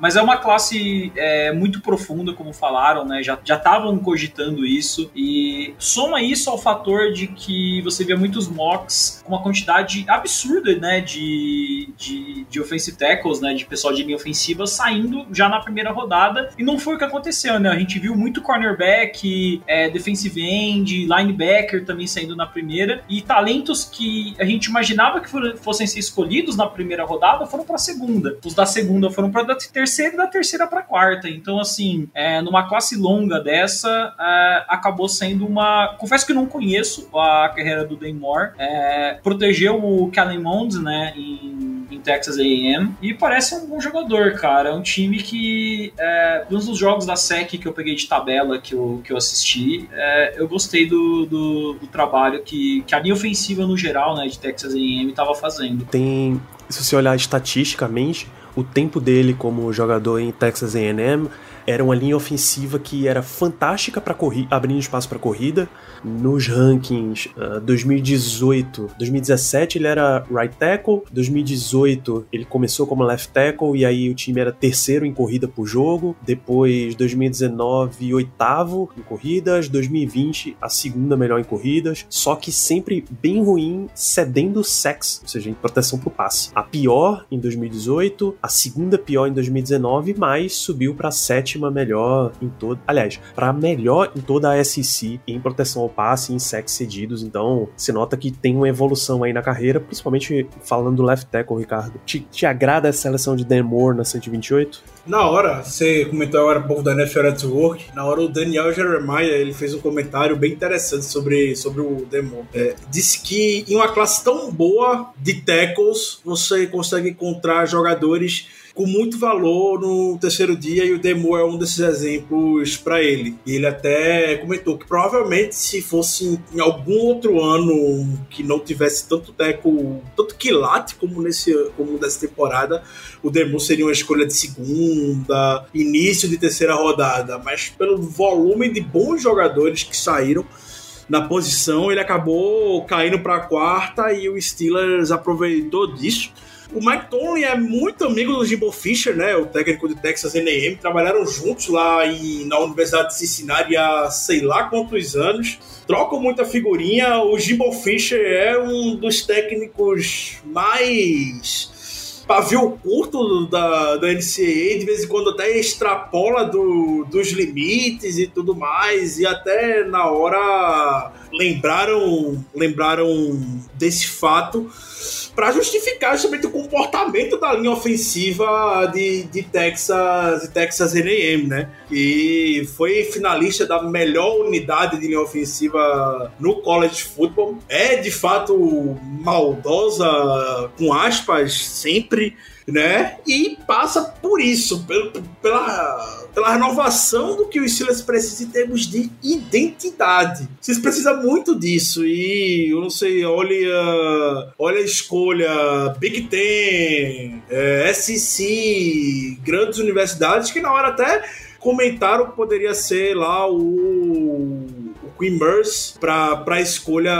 Mas é uma classe é, muito profunda, como falaram, né? Já estavam cogitando isso, e soma isso ao fator de que você via muitos mocks com uma quantidade absurda, né, de, de, de offensive tackles, né, de pessoal de linha ofensiva saindo já na primeira rodada, e não foi o que aconteceu, né, a gente viu muito cornerback, é, defensive end, linebacker também saindo na primeira, e talentos que a gente imaginava que fossem ser escolhidos na primeira rodada foram para a segunda. Os da segunda foram para a terceira e da terceira para a quarta. Então, assim, é, numa classe longa dessa, é, acabou sendo uma. Confesso que não conheço a carreira do Daymore. É, protegeu o Kellen Mond, né, em, em Texas A&M e parece um bom jogador, cara. É um time que, é, um dos jogos da SEC que eu peguei de tabela que eu, que eu assisti, é, eu gostei do, do, do, trabalho que, que a linha ofensiva no geral, né, de Texas A&M estava fazendo. Tem, se você olhar estatisticamente, o tempo dele como jogador em Texas A&M era uma linha ofensiva que era fantástica para abrindo espaço para corrida. Nos rankings uh, 2018, 2017 ele era right tackle, 2018 ele começou como left tackle e aí o time era terceiro em corrida por jogo. Depois 2019 oitavo em corridas, 2020 a segunda melhor em corridas, só que sempre bem ruim cedendo sex, ou seja, em proteção pro passe. A pior em 2018, a segunda pior em 2019, mas subiu para sétima sétima melhor em todo. Aliás, para melhor em toda a SEC em proteção ao passe, em sacks cedidos. Então, se nota que tem uma evolução aí na carreira, principalmente falando do left tackle, Ricardo. Te, te agrada a seleção de Dan Moore na 128? Na hora, você comentou agora um pouco da NFL Network, na hora o Daniel Jeremiah ele fez um comentário bem interessante sobre, sobre o Demo. É, disse que em uma classe tão boa de tackles, você consegue encontrar jogadores com muito valor no terceiro dia e o Demo é um desses exemplos para ele. E ele até comentou que provavelmente se fosse em algum outro ano que não tivesse tanto teco, tanto quilate como nesse como nessa temporada, o Demo seria uma escolha de segunda, início de terceira rodada, mas pelo volume de bons jogadores que saíram na posição, ele acabou caindo para a quarta e o Steelers aproveitou disso o Mike Tomlin é muito amigo do Jimbo Fisher, né? O técnico de Texas A&M. Trabalharam juntos lá em, na Universidade de Cincinnati há sei lá quantos anos. Trocam muita figurinha. O Jimbo Fisher é um dos técnicos mais pavio curto da, da NCAA, de vez em quando até extrapola do, dos limites e tudo mais, e até na hora lembraram, lembraram desse fato para justificar justamente o comportamento da linha ofensiva de, de Texas, de Texas A&M, né? Que foi finalista da melhor unidade de linha ofensiva no college football. É de fato maldosa, com aspas, sempre né? E passa por isso, pela, pela renovação do que o Steelers precisa em termos de identidade. Vocês precisam muito disso e eu não sei, olha, olha a escolha Big Ten, é, SEC, grandes universidades que na hora até comentaram que poderia ser lá o Queen Merce para a escolha,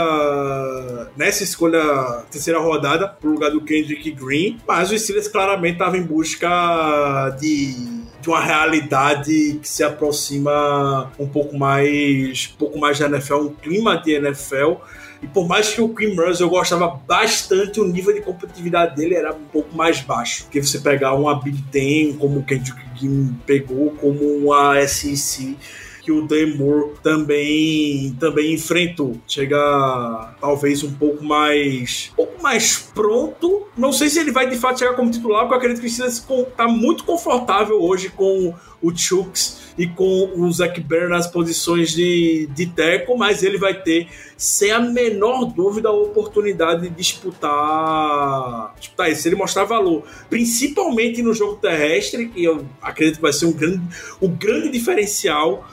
nessa escolha, terceira rodada, pro lugar do Kendrick Green. Mas o Steelers claramente estava em busca de de uma realidade que se aproxima um pouco mais, um pouco mais da NFL, um clima de NFL. E por mais que o Queen Merce eu gostava bastante, o nível de competitividade dele era um pouco mais baixo. Porque você pegar uma Big Ten, como o Kendrick Green pegou, como uma SEC que o Moore também também enfrentou. Chega talvez um pouco mais um pouco mais pronto. Não sei se ele vai de fato chegar como titular, porque eu acredito que o Steelers está muito confortável hoje com o Chucks e com o Zach Bear nas posições de, de teco, mas ele vai ter, sem a menor dúvida, a oportunidade de disputar, disputar isso, ele mostrar valor, principalmente no jogo terrestre, que eu acredito que vai ser um grande, um grande diferencial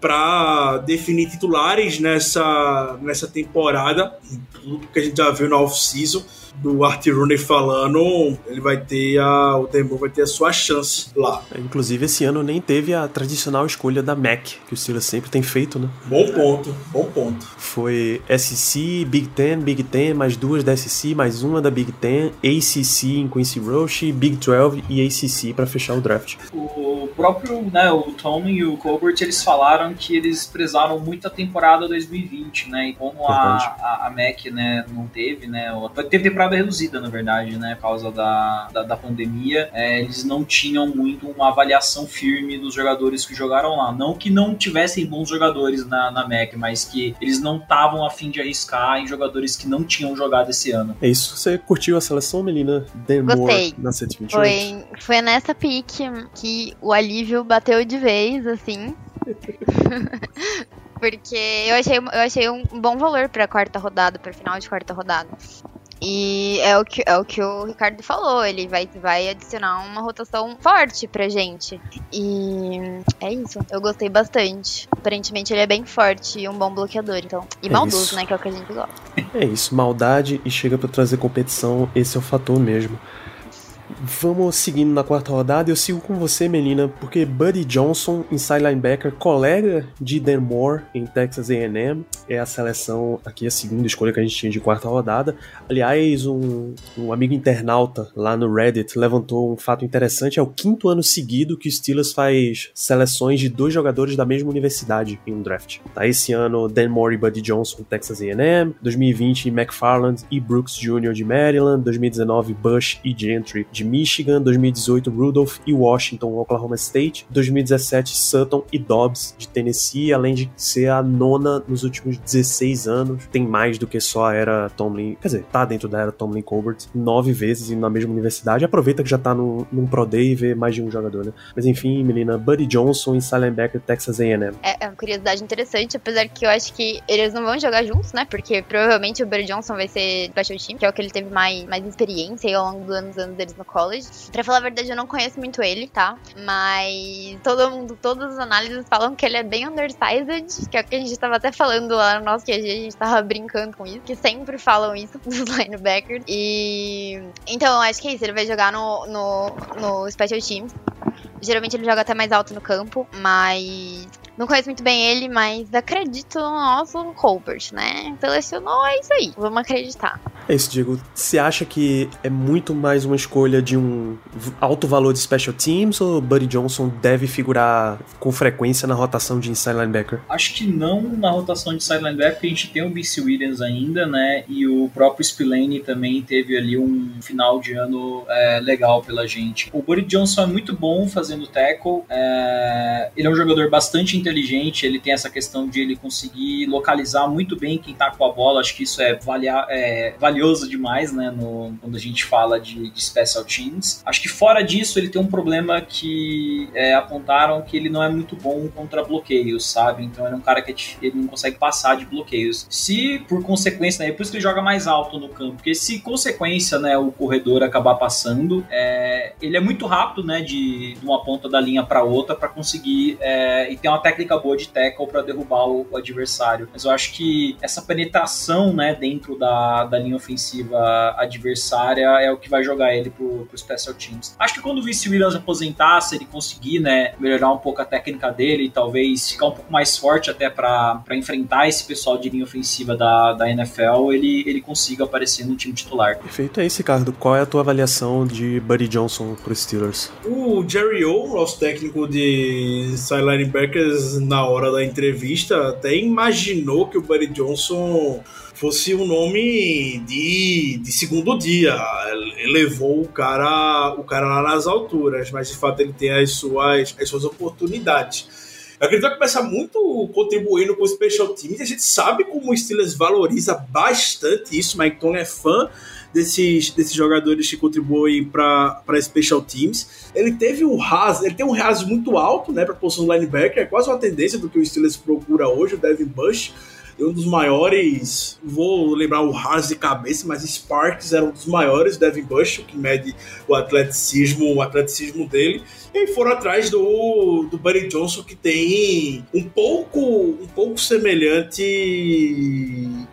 para definir titulares nessa, nessa temporada. Tudo que a gente já viu na off-season do Art Rooney falando, ele vai ter a, o Denver vai ter a sua chance lá. Inclusive esse ano nem teve a tradicional escolha da MAC, que o Steelers sempre tem feito, né? Bom ponto, bom ponto. Foi SC, Big Ten, Big Ten, mais duas da SC, mais uma da Big Ten, ACC em Quincy Roche, Big 12 e ACC para fechar o draft. O próprio, né, o Tom e o Colbert, eles falaram que eles prezaram muito a temporada 2020, né? E como a, a, a Mac, né, não teve, né? Teve temporada reduzida, na verdade, né? Por causa da, da, da pandemia, é, eles não tinham muito uma avaliação firme dos jogadores que jogaram lá. Não que não tivessem bons jogadores na, na Mac, mas que eles não estavam afim de arriscar em jogadores que não tinham jogado esse ano. É isso. Você curtiu a seleção, Melina? Gostei. Na 128? Foi, foi nessa pique que o alívio bateu de vez, assim. Porque eu achei, eu achei um bom valor pra quarta rodada, pra final de quarta rodada. E é o que, é o, que o Ricardo falou, ele vai, vai adicionar uma rotação forte pra gente. E é isso, eu gostei bastante. Aparentemente ele é bem forte e um bom bloqueador, então. E É maldoso, isso. né? Que é o que a gente gosta. É isso, maldade e chega pra trazer competição, esse é o fator mesmo. Vamos seguindo na quarta rodada, eu sigo com você, Melina, porque Buddy Johnson, inside linebacker, colega de Dan Moore em Texas A&M, é a seleção, aqui a segunda escolha que a gente tinha de quarta rodada. Aliás, um, um amigo internauta lá no Reddit levantou um fato interessante, é o quinto ano seguido que o Steelers faz seleções de dois jogadores da mesma universidade em um draft. Tá, esse ano, Dan Moore e Buddy Johnson, Texas A&M, 2020, McFarland e Brooks Jr. de Maryland, 2019, Bush e Gentry de Michigan, 2018, Rudolph e Washington, Oklahoma State, 2017, Sutton e Dobbs de Tennessee, além de ser a nona nos últimos 16 anos. Tem mais do que só a era Tomlin, quer dizer, tá dentro da era Tomlin Colbert, nove vezes e na mesma universidade. Aproveita que já tá no, num Pro Day e vê mais de um jogador, né? Mas enfim, menina, Buddy Johnson em linebacker Texas A&M. É, é uma curiosidade interessante, apesar que eu acho que eles não vão jogar juntos, né? Porque provavelmente o Buddy Johnson vai ser special team, que é o que ele teve mais, mais experiência aí ao longo dos anos, anos deles no. Pra falar a verdade, eu não conheço muito ele, tá? Mas todo mundo, todas as análises falam que ele é bem undersized, que é o que a gente tava até falando lá no nosso QG, a gente tava brincando com isso, que sempre falam isso dos linebackers. E então eu acho que é isso, ele vai jogar no, no, no special teams. Geralmente ele joga até mais alto no campo, mas não conheço muito bem ele, mas acredito no nosso Colbert, né? Selecionou, é isso aí. Vamos acreditar. É isso, Diego. Você acha que é muito mais uma escolha de um alto valor de special teams ou Buddy Johnson deve figurar com frequência na rotação de inside linebacker? Acho que não na rotação de side linebacker, porque a gente tem o BC Williams ainda, né? E o próprio Spillane também teve ali um final de ano é, legal pela gente. O Buddy Johnson é muito bom fazendo tackle. é, ele é um jogador bastante inteligente, ele tem essa questão de ele conseguir localizar muito bem quem tá com a bola. Acho que isso é, valia, é valioso demais, né? No, quando a gente fala de, de special teams. Acho que fora disso, ele tem um problema que é, apontaram que ele não é muito bom contra bloqueios, sabe? Então ele é um cara que é ele não consegue passar de bloqueios. Se por consequência, né? É por isso que ele joga mais alto no campo, porque se consequência, né, o corredor acabar passando, é, ele é muito rápido, né, de, de uma ponta da linha para outra para conseguir é, e tem uma técnica boa de tackle para derrubar o, o adversário. Mas eu acho que essa penetração, né, dentro da, da linha ofensiva adversária é o que vai jogar ele pro, pro special teams. Acho que quando o Vince Williams aposentar, se ele conseguir, né, melhorar um pouco a técnica dele e talvez ficar um pouco mais forte até para enfrentar esse pessoal de linha ofensiva da, da NFL, ele, ele consiga aparecer no time titular. Perfeito, é isso, Ricardo. Qual é a tua avaliação de Buddy Johnson pro Steelers? O Jerry O, nosso técnico de side na hora da entrevista, até imaginou que o Buddy Johnson fosse um nome de, de segundo dia. Ele levou o cara, o cara lá nas alturas, mas de fato ele tem as suas, as suas oportunidades. Eu acredito que vai começar muito contribuindo com o Special Teams. A gente sabe como o Steelers valoriza bastante isso. Mike Tom é fã desses, desses jogadores que contribuem para Special Teams. Ele teve um raso, ele tem um raso muito alto, né, para posição do linebacker, é quase uma tendência do que o Steelers procura hoje, o Devin Bush. É um dos maiores, vou lembrar o Haas de cabeça, mas Sparks era um dos maiores, Devin Bush, o que mede o atleticismo, o atleticismo dele. E foram atrás do, do Buddy Johnson, que tem um pouco, um pouco semelhante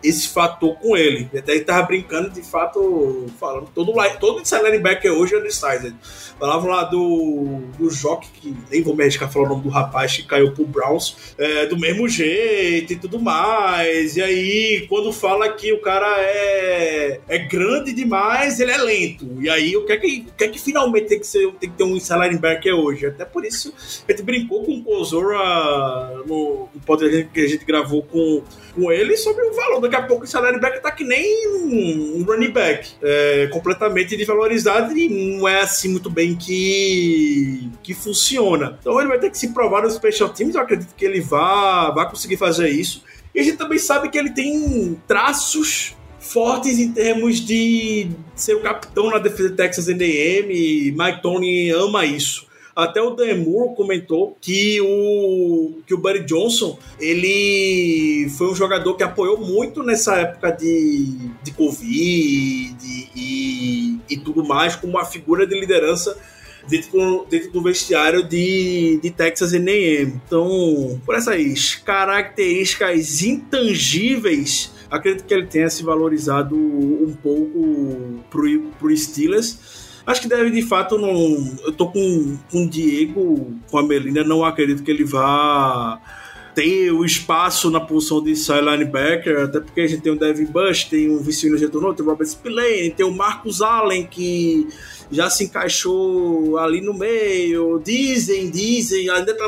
esse fator com ele. Até ele tava brincando, de fato, falando, todo, todo inside linebacker hoje é undersized. Falavam lá do, do Jock, que nem vou me arriscar falar o nome do rapaz que caiu pro Browns, é, do mesmo jeito e tudo mais. E aí, quando fala que o cara é, é grande demais, ele é lento. E aí, o que é que, o que, é que finalmente tem que, ser, tem que ter um inside linebacker hoje? Até por isso, a gente brincou com o Kozora no, podcast que a gente gravou com, com ele sobre o valor. Daqui a pouco o inside linebacker tá que nem um, um running back. É, completamente desvalorizado e não é assim muito bem que, que funciona. Então ele vai ter que se provar nos special teams. Eu acredito que ele vai, vai conseguir fazer isso. E a gente também sabe que ele tem traços fortes em termos de ser o capitão na defesa de Texas A&M. Mike Tony ama isso. Até o Demur comentou que o, que o Buddy Johnson ele foi um jogador que apoiou muito nessa época de, de Covid e, e tudo mais, como uma figura de liderança dentro do, dentro do vestiário de, de Texas A&M. Então, por essas características intangíveis, acredito que ele tenha se valorizado um pouco pro, pro Steelers. Acho que deve, de fato, não. Eu tô com, com o Diego, com a Melina, não acredito que ele vá ter o espaço na posição de side linebacker, até porque a gente tem o Devin Bush, tem o Vicino Getorno, tem o Robert Spillane, tem o Marcus Allen, que já se encaixou ali no meio. Dizem, dizem, ainda tá,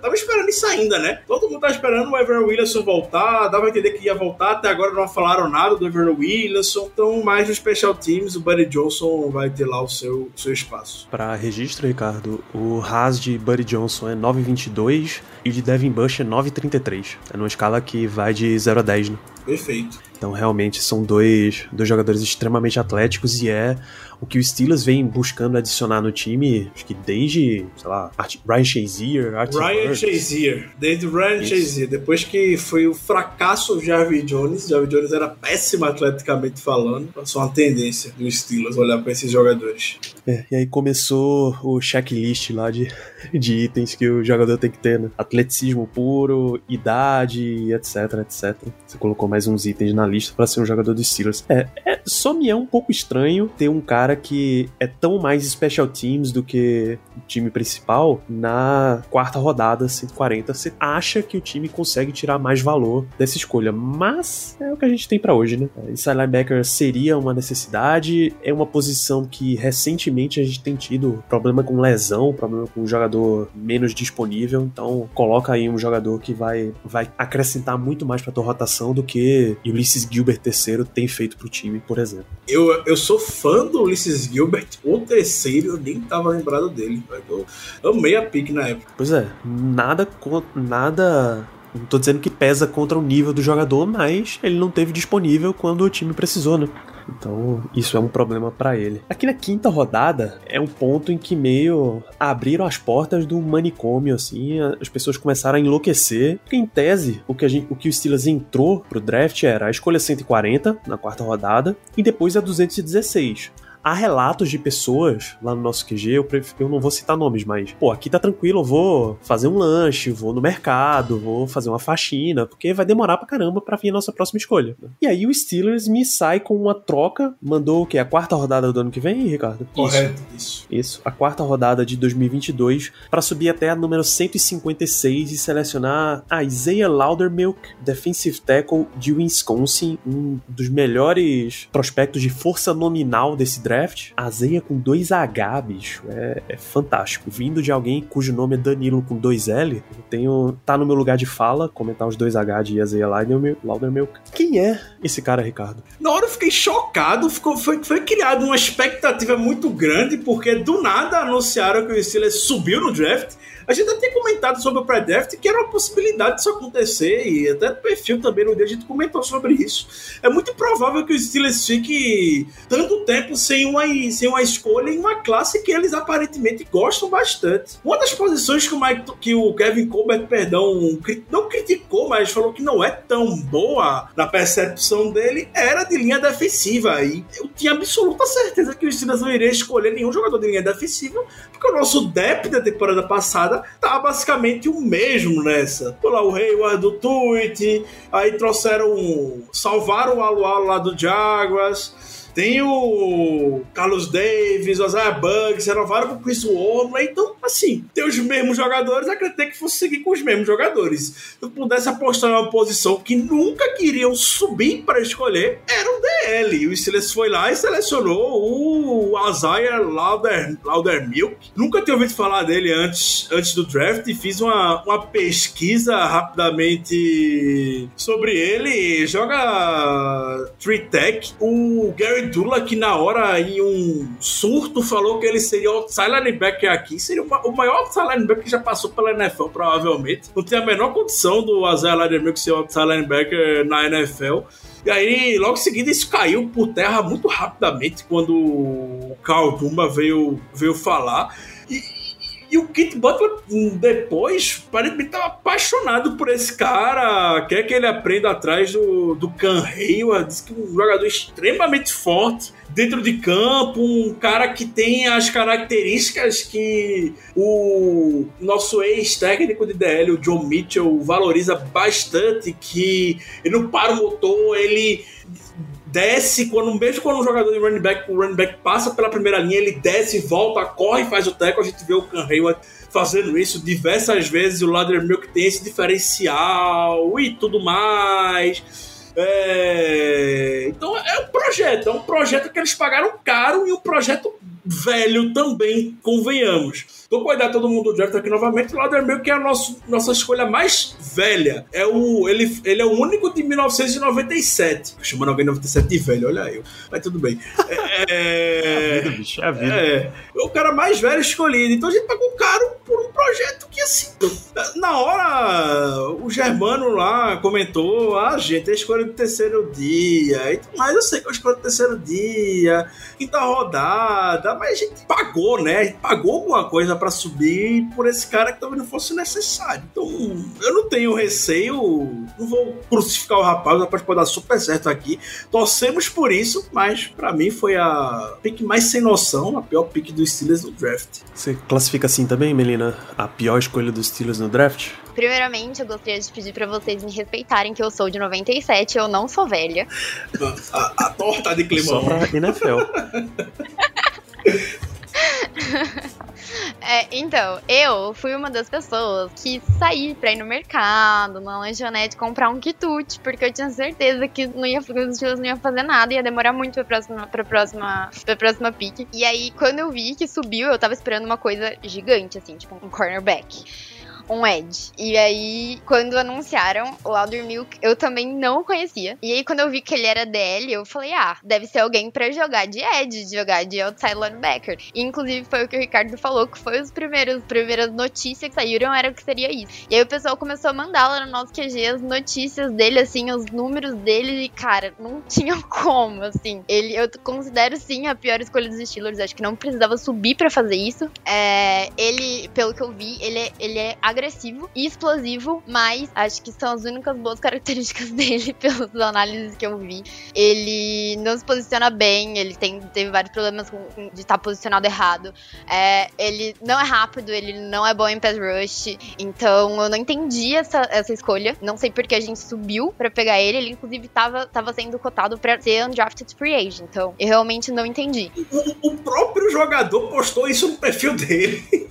tava esperando isso ainda, né? Todo mundo tá esperando o Evan Williamson voltar, dava a entender que ia voltar, até agora não falaram nada do Evan Williamson. Então, mais no Special Teams, o Buddy Johnson vai ter lá o seu, seu espaço. Para registro, Ricardo, o Haas de Buddy Johnson é 9,22 e de Devin Bush é 9,33. É numa escala que vai de 0 a 10, né? Perfeito. Então, realmente, são dois, dois jogadores extremamente atléticos e é o que o Steelers vem buscando adicionar no time, acho que desde, sei lá, Art, Ryan Shazier, Art Ryan Shazier, desde Ryan Isso. Shazier, depois que foi o fracasso do Jarvis Jones, Jarvis Jones era péssimo atleticamente falando, passou uma tendência do Steelers olhar para esses jogadores. É, e aí começou o checklist lá de, de itens que o jogador tem que ter, né? Atleticismo puro, idade, etc, etc. Você colocou mais uns itens na lista para ser um jogador do Steelers. É, é, só me é um pouco estranho ter um cara que é tão mais special teams do que o time principal na quarta rodada, 140. Você acha que o time consegue tirar mais valor dessa escolha, mas é o que a gente tem para hoje, né? Inside linebacker seria uma necessidade, é uma posição que recentemente a gente tem tido problema com lesão, problema com um jogador menos disponível, então coloca aí um jogador que vai, vai acrescentar muito mais pra tua rotação do que Ulysses Gilbert III tem feito pro time, por exemplo. Eu, eu sou fã do Ulysses Ulysses Gilbert, o terceiro, eu nem tava lembrado dele. Eu amei a pick na época. Pois é, nada. Nada. Não tô dizendo que pesa contra o nível do jogador, mas ele não teve disponível quando o time precisou, né? Então, isso é um problema para ele. Aqui na quinta rodada é um ponto em que meio abriram as portas do manicômio assim, as pessoas começaram a enlouquecer. Porque em tese, o que a gente, o que o Steelers entrou pro draft era a escolha 140 na quarta rodada e depois a 216 há relatos de pessoas lá no nosso QG, eu, eu não vou citar nomes, mas, pô, aqui tá tranquilo, eu vou fazer um lanche, vou no mercado, vou fazer uma faxina, porque vai demorar pra caramba pra vir a nossa próxima escolha. E aí o Steelers me sai com uma troca, mandou o quê? A quarta rodada do ano que vem, Ricardo? Correto, isso. Isso, a quarta rodada de 2022, para subir até a número 156 e selecionar a Isaiah Loudermilk, defensive tackle de Wisconsin, um dos melhores prospectos de força nominal desse draft, Azeia com dois H, bicho, é, é, fantástico. Vindo de alguém cujo nome é Danilo com dois L, eu tenho. tá no meu lugar de fala, comentar os dois H de Azeia Laudermilk. Quem é esse cara, Ricardo? Na hora eu fiquei chocado, ficou, foi, foi criada uma expectativa muito grande, porque do nada anunciaram que o Steelers subiu no draft. A gente até comentado sobre o pré-draft que era uma possibilidade disso acontecer, e até no perfil também no dia a gente comentou sobre isso. É muito provável que o Steelers fique tanto tempo sem uma, sem uma escolha em uma classe que eles aparentemente gostam bastante. Uma das posições que o, Mike, que o Kevin Colbert, perdão, não criticou, mas falou que não é tão boa na percepção dele, era de linha defensiva. E eu tinha absoluta certeza que o Steelers não iria escolher nenhum jogador de linha defensiva, porque o nosso depth da temporada passada tá basicamente o mesmo nessa. Por lá, o Hayward do tweet, aí trouxeram. salvaram o Alualo lá do Jaguars tem o Carlos Davis, o Isaiah Bugs, renovaram com o Chris Wormley. Então, assim, tem os mesmos jogadores, acreditei que fosse seguir com os mesmos jogadores. Se eu pudesse apostar numa posição que nunca queriam subir para escolher, era o DL. O Steelers foi lá e selecionou o Isaiah Lauder, Laudermilk. Nunca tinha ouvido falar dele antes, antes do draft e fiz uma, uma pesquisa rapidamente sobre ele. Joga Tree Tech. O Gary Dula, que na hora, em um surto, falou que ele seria o outside linebacker aqui. Seria o maior outside linebacker que já passou pela NFL, provavelmente. Não tem a menor condição do Isaiah Laudermilk ser o outside linebacker na NFL. E aí, logo em seguida, isso caiu por terra muito rapidamente quando o Carl Duma veio, veio falar. E, e o Kit Butler, depois, aparentemente estava apaixonado por esse cara. Quer que ele aprenda atrás do, do Can. Diz que um jogador extremamente forte dentro de campo. Um cara que tem as características que o nosso ex-técnico de DL, o John Mitchell, valoriza bastante. Que ele não para o motor, ele desce, quando mesmo quando um jogador de running back, o running back passa pela primeira linha, ele desce, volta, corre, faz o tackle, a gente vê o Can Hayward fazendo isso diversas vezes, o Ladder Milk tem esse diferencial e tudo mais. É... Então é um projeto, é um projeto que eles pagaram caro e um projeto velho também, convenhamos. Tô com a ideia todo mundo do draft aqui novamente. O Laudermill, que é a nosso, nossa escolha mais velha. É o, ele, ele é o único de 1997. Chamando alguém de 97 de velho, olha eu. Mas tudo bem. É, É a vida, bicho, é a vida. é, o cara mais velho escolhido. Então a gente pagou caro por um projeto que, assim, na hora, o Germano lá comentou: ah, gente, é a escolha do terceiro dia. E tudo mais, eu sei que é a escolha do terceiro dia, quinta rodada, mas a gente pagou, né? A gente pagou alguma coisa pra subir por esse cara que talvez não fosse necessário. Então, eu não tenho receio, não vou crucificar o rapaz, o rapaz pode dar super certo aqui. Torcemos por isso, mas pra mim foi a pick mais sem noção, a pior pick dos Steelers do draft. Você classifica assim também, Melina? A pior escolha dos Steelers no draft? Primeiramente, eu gostaria de pedir pra vocês me respeitarem que eu sou de 97, eu não sou velha. A, a torta de Só climão. pra NFL. É, então, eu fui uma das pessoas que saí pra ir no mercado, na lanchonete, comprar um quitute, porque eu tinha certeza que não ia, os estilos não iam fazer nada, ia demorar muito pra próxima, pra próxima, pra próxima pique. E aí, quando eu vi que subiu, eu tava esperando uma coisa gigante, assim, tipo um cornerback. Um Edge. E aí, quando anunciaram o Lauder Milk, eu também não conhecia. E aí, quando eu vi que ele era DL, eu falei, ah, deve ser alguém pra jogar de Edge, de jogar de outside linebacker. E, inclusive, foi o que o Ricardo falou, que foi os primeiros, primeiras notícias que saíram, era que seria isso. E aí, o pessoal começou a mandar lá no nosso QG as notícias dele, assim, os números dele, e, cara, não tinha como, assim. Ele, eu considero, sim, a pior escolha dos Steelers. Acho que não precisava subir pra fazer isso. É, ele, pelo que eu vi, ele é, ele é e explosivo, mas acho que são as únicas boas características dele, pelas análises que eu vi. Ele não se posiciona bem, ele tem, teve vários problemas com, com- de estar posicionado errado. É, ele não é rápido, ele não é bom em pass rush, então eu não entendi essa, essa escolha. Não sei porque a gente subiu pra pegar ele, ele inclusive tava, tava sendo cotado pra ser undrafted free agent, então eu realmente não entendi. O, o próprio jogador postou isso no perfil dele.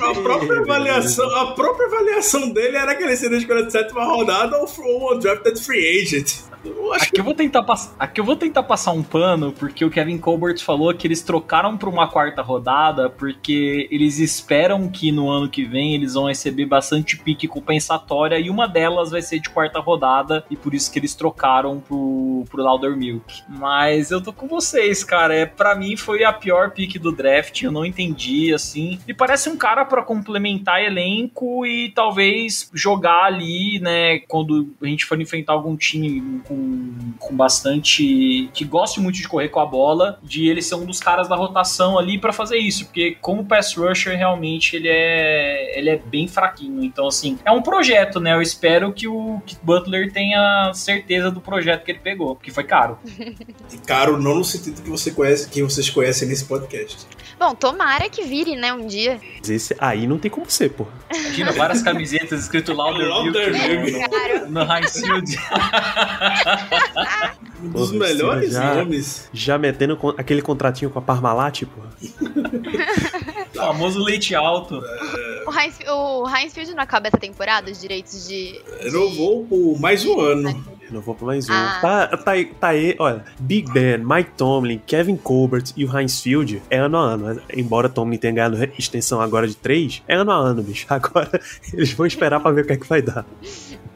A própria, avaliação, a própria avaliação dele era que ele seria escolha de sétima rodada ou um undrafted free agent. Aqui eu vou tentar pass... Aqui eu vou tentar passar um pano, porque o Kevin Colbert falou que eles trocaram para uma quarta rodada, porque eles esperam que no ano que vem eles vão receber bastante pique compensatória e uma delas vai ser de quarta rodada, e por isso que eles trocaram pro, pro Lauder Milk. Mas eu tô com vocês, cara. É, para mim foi a pior pique do draft, eu não entendi, assim. E parece um cara para complementar elenco e talvez jogar ali, né, quando a gente for enfrentar algum time com, com bastante. que goste muito de correr com a bola, de ele ser um dos caras da rotação ali para fazer isso, porque como pass rusher realmente ele é ele é bem fraquinho. Então assim, é um projeto, né? Eu espero que o Kit Butler tenha certeza do projeto que ele pegou, porque foi caro. E caro não no sentido que você conhece, que vocês conhecem nesse podcast. Bom, tomara que vire, né, um dia. Esse aí não tem como ser, pô. Imagina várias camisetas escrito Lauder Lauder Milk Milk. Cara, no Heinz Field. Um dos Porra, melhores já- nomes. Já metendo aquele contratinho com a Parmalat, porra. O famoso leite alto. O Heinz, o Heinz Field não acaba essa temporada, os direitos de. Renovou por mais um ano. Renovou por mais um. Ah. Tá, tá, aí- tá aí, olha. Big Ben, Mike Tomlin, Kevin Colbert e o Heinz Field é ano a ano. Embora Tomlin tenha ganhado extensão agora de 3, é ano a ano, bicho. Agora eles vão esperar pra ver o que é que vai dar.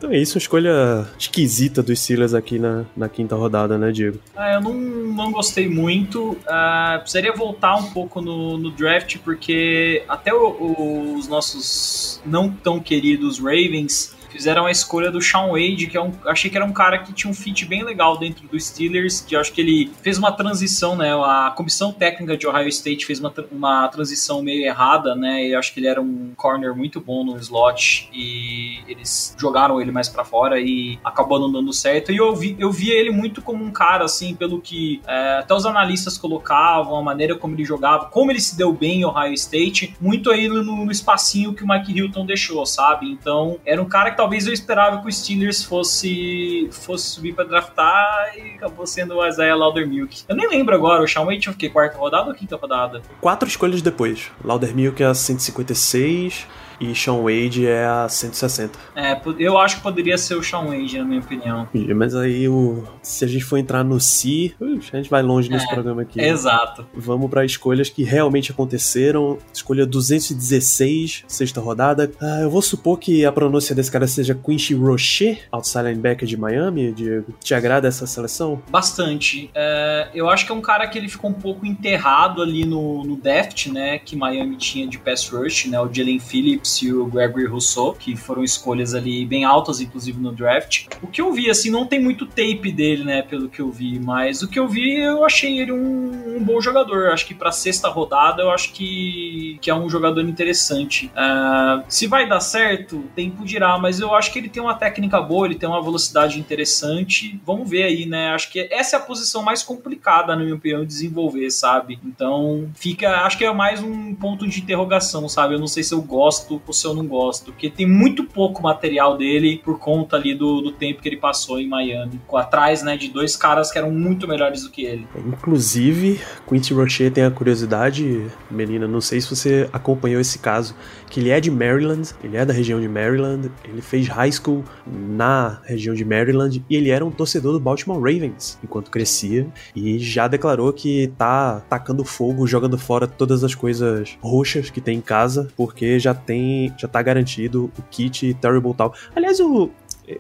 Então é isso, uma escolha esquisita dos Steelers aqui na, na quinta rodada, né, Diego? Ah, eu não, não gostei muito. Ah, precisaria voltar um pouco no, no draft, porque até o- o- os nossos não tão queridos Ravens fizeram a escolha do Sean Wade, que é um, achei que era um cara que tinha um fit bem legal dentro dos Steelers, que acho que ele fez uma transição, né? A comissão técnica de Ohio State fez uma, uma transição meio errada, né? Eu acho que ele era um corner muito bom no slot e eles jogaram ele mais pra fora e acabou não dando certo. E eu vi, eu via ele muito como um cara, assim, pelo que é, até os analistas colocavam, a maneira como ele jogava, como ele se deu bem em Ohio State, muito aí no, no espacinho que o Mike Hilton deixou, sabe? Então, era um cara que talvez eu esperava que o Steelers fosse, fosse subir pra draftar e acabou sendo o Isaiah Laudermilk. Eu nem lembro agora, o Sean Wade quê? Quarta rodada ou quinta rodada? Quatro escolhas depois. Laudermilk é a 156 e Sean Wade é a 160. É, eu acho que poderia ser o Sean Wade, na minha opinião. Mas aí, o, se a gente for entrar no si, a gente vai longe nesse É, programa aqui. Exato. Vamos para escolhas que realmente aconteceram. Escolha 216, sexta rodada. Ah, eu vou supor que a pronúncia desse cara seja Quincy Rocher, outside linebacker de Miami, Diego. Te agrada essa seleção? Bastante. É, eu acho que é um cara que ele ficou um pouco enterrado ali no, no deft, né? Que Miami tinha de pass rush, né? O Jalen Phillips e o Gregory Rousseau, que foram escolhas ali bem altas, inclusive no draft. O que eu vi, assim, não tem muito tape dele, né? Pelo que eu vi, mas o que eu vi, eu achei ele um, um bom jogador. Acho que pra sexta rodada, eu acho que, que é um jogador interessante. É, se vai dar certo, tempo dirá, mas eu acho que ele tem uma técnica boa, ele tem uma velocidade interessante. Vamos ver aí, né? Acho que essa é a posição mais complicada, na minha opinião, de desenvolver, sabe? Então, fica. Acho que é mais um ponto de interrogação, sabe? Eu não sei se eu gosto ou se eu não gosto, porque tem muito pouco material dele por conta ali do, do tempo que ele passou em Miami, atrás, né, de dois caras que eram muito melhores do que ele. Inclusive, Quincy Rocher tem a curiosidade, menina, não sei se você acompanhou esse caso, que ele é de Maryland, ele é da região de Maryland, ele fez high school na região de Maryland e ele era um torcedor do Baltimore Ravens enquanto crescia e já declarou que tá tacando fogo, jogando fora todas as coisas roxas que tem em casa, porque já tem, já tá garantido o kit Terrible Tal. Aliás, o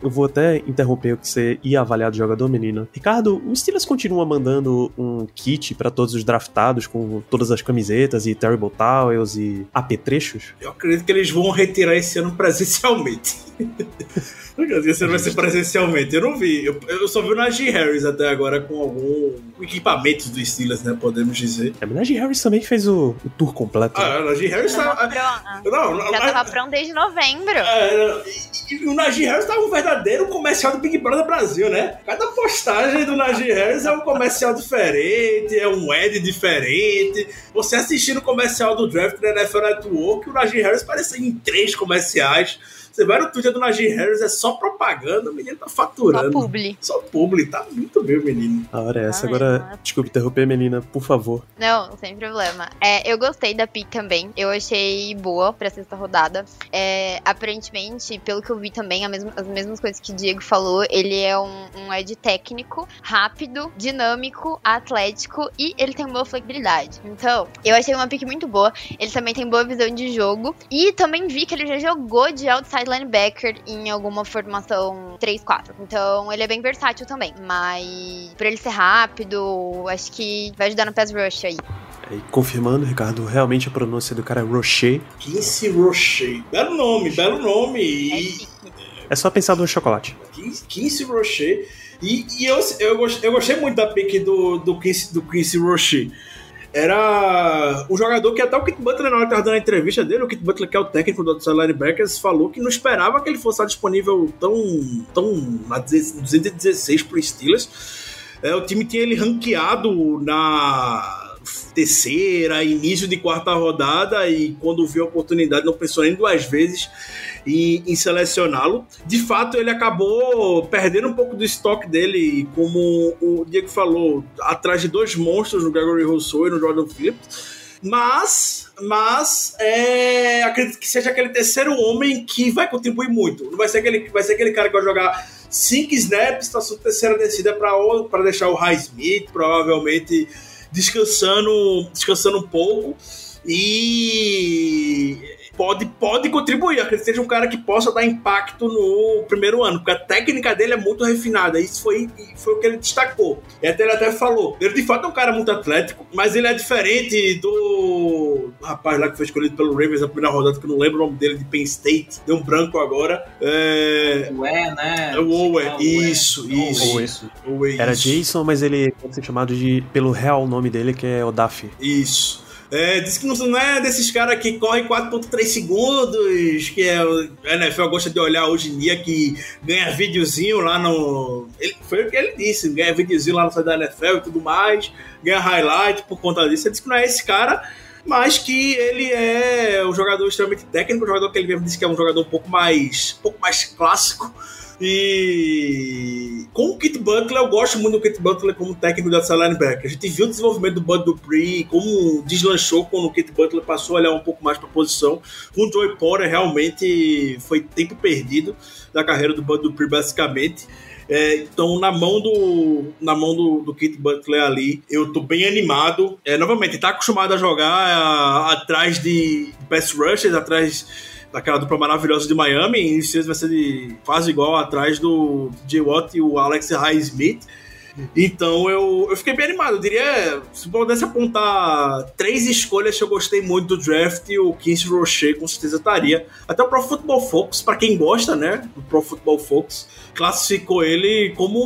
eu vou até interromper o que você ia avaliar do jogador, menina. Ricardo, o Steelers continua mandando um kit pra todos os draftados com todas as camisetas e Terrible Towels e apetrechos? Eu acredito que eles vão retirar esse ano presencialmente. Esse ano vai ser presencialmente. Eu não vi. Eu, eu só vi o Najee Harris até agora com algum equipamentos dos Steelers, né? Podemos dizer. A Minaj Harris também fez o, o tour completo. Ah, o Najee Harris tá. tava pronto. Não, não, Já tava pronto desde novembro. É, e, e o Najee Harris tá um verdadeiro comercial do Big Brother Brasil, né? Cada postagem do Najee Harris é um comercial diferente, é um ad diferente. Você assistindo o comercial do draft da NFL Network, o Najee Harris aparece em três comerciais. Você vai no Twitter do Najee Harris, é só propaganda, o menino tá Só faturando. publi. Só publi, tá muito bem o menino. A hora é essa. Ah, Agora, desculpe interromper, menina, por favor. Não, sem problema. É, eu gostei da pick também. Eu achei boa pra sexta rodada. É, aparentemente, pelo que eu vi também, a mesma- as mesmas coisas que o Diego falou, ele é um, um edge técnico, rápido, dinâmico, atlético e ele tem boa flexibilidade. Então, eu achei uma pick muito boa. Ele também tem boa visão de jogo. E também vi que ele já jogou de outside linebacker em alguma formação 3-4. Então, ele é bem versátil também. Mas, por ele ser rápido, acho que vai ajudar no pass rush aí. E confirmando, Ricardo, realmente a pronúncia do cara é Rocher. Quincy Rocher. Belo nome, belo nome. É E, chique. É só pensar no chocolate. Quincy, Rocher. E, e eu, eu, gostei, eu gostei muito da pick do, do, Quincy, do Quincy Rocher. Era o jogador que até o Kit Butler, na hora que tava dando a entrevista dele, o Kit Butler, que é o técnico do outside linebackers, falou que não esperava que ele fosse disponível tão, tão na 216 pro Steelers. É, o time tinha ele ranqueado na terceira, início de quarta rodada, e quando viu a oportunidade, não pensou nem duas vezes em, em selecioná-lo. De fato, ele acabou perdendo um pouco do estoque dele, como o Diego falou, atrás de dois monstros, no Gregory Rousseau e no Jordan Phillips. Mas, mas é, acredito que seja aquele terceiro homem que vai contribuir muito. Não vai ser aquele, vai ser aquele cara que vai jogar cinco snaps na sua terceira descida para deixar o Highsmith, provavelmente descansando, descansando um pouco. E pode, pode contribuir. Acredito que seja um cara que possa dar impacto no primeiro ano, porque a técnica dele é muito refinada. Isso foi, foi o que ele destacou. E até ele até falou: ele de fato é um cara muito atlético, mas ele é diferente do rapaz lá que foi escolhido pelo Ravens na primeira rodada, que eu não lembro o nome dele, de Penn State. Deu um branco agora. É... Ué, né? É o Owe. Isso, isso. Owe. Owe, Era isso. Jason, mas ele pode ser chamado de pelo real nome dele, que é Odaf. Isso. É, diz que não, é desses caras que correm 4.3 segundos, que é, a NFL gosta de olhar hoje em dia, que ganha videozinho lá no. Ele, foi o que ele disse, ganha videozinho lá no site da NFL e tudo mais, ganha highlight por conta disso. Ele disse que não é esse cara, mas que ele é um jogador extremamente técnico, um jogador que ele mesmo disse que é um jogador um pouco mais, um pouco mais clássico. E com o Kit Butler, eu gosto muito do Kit Butler como técnico da linebacker. A gente viu o desenvolvimento do Bud Dupree, como deslanchou quando o Kit Butler passou a olhar um pouco mais para a posição. Com o Joey Porter, realmente foi tempo perdido da carreira do Bud Dupree, basicamente. É, então, na mão do na mão do, do Kit Butler ali, eu tô bem animado. É, novamente, tá acostumado a jogar a- atrás de pass rushers, atrás daquela dupla maravilhosa de Miami, e isso vai ser de quase igual atrás do J. Watt e o Alex Highsmith. Então eu, eu fiquei bem animado. Eu diria, se pudesse apontar três escolhas que eu gostei muito do draft, o Quincy Rocher com certeza estaria. Até o Pro Football Focus, para quem gosta, né, do Pro Football Focus, classificou ele como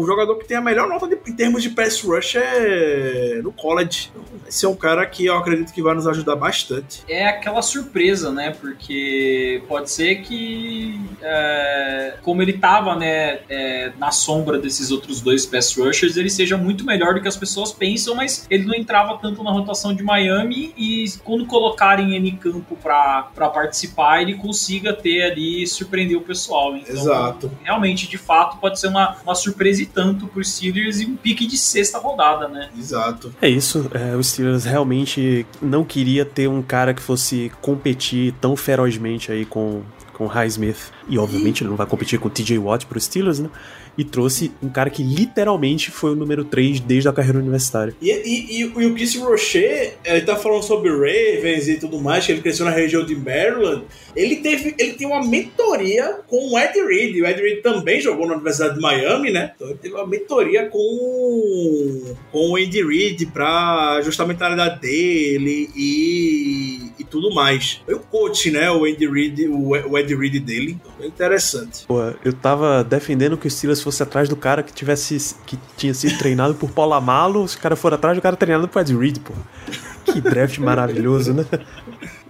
o jogador que tem a melhor nota de- em termos de pass rush é, no college. Então, Esse é um cara que eu acredito que vai nos ajudar bastante. é aquela surpresa, né? Porque pode ser que, é, como ele tava, né, é, na sombra desses outros dois pass rushers, ele seja muito melhor do que as pessoas pensam, mas ele não entrava tanto na rotação de Miami e quando colocarem ele em campo pra participar, ele consiga ter ali, surpreender o pessoal. Então, Exato. Realmente, de fato, pode ser uma, uma surpresa e tanto por Steelers e um pique de sexta rodada, né? Exato. É isso, é, o Steelers realmente não queria ter um cara que fosse competir tão ferozmente aí com com o Highsmith. E obviamente ele não vai competir com o TJ Watt pro Steelers, né? E trouxe um cara que literalmente foi o número 3 desde a carreira universitária. E, e, e, e o Kiss Rocher, ele tá falando sobre Ravens e tudo mais, que ele cresceu na região de Maryland. Ele teve, ele tem uma mentoria com o Ed Reed. O Ed Reed também jogou na Universidade de Miami, né? Então ele teve uma mentoria com, com o Andy Reid pra ajustar a mentalidade dele e, e tudo mais. Foi o coach, né? O Andy Reid, o, Ed Reed dele. Então, é interessante. Pô, eu tava defendendo que o Steelers fosse atrás do cara que tivesse que tinha sido treinado por Polamalo, se o cara for atrás do cara treinado por Ed Reed, pô. Que draft maravilhoso, né?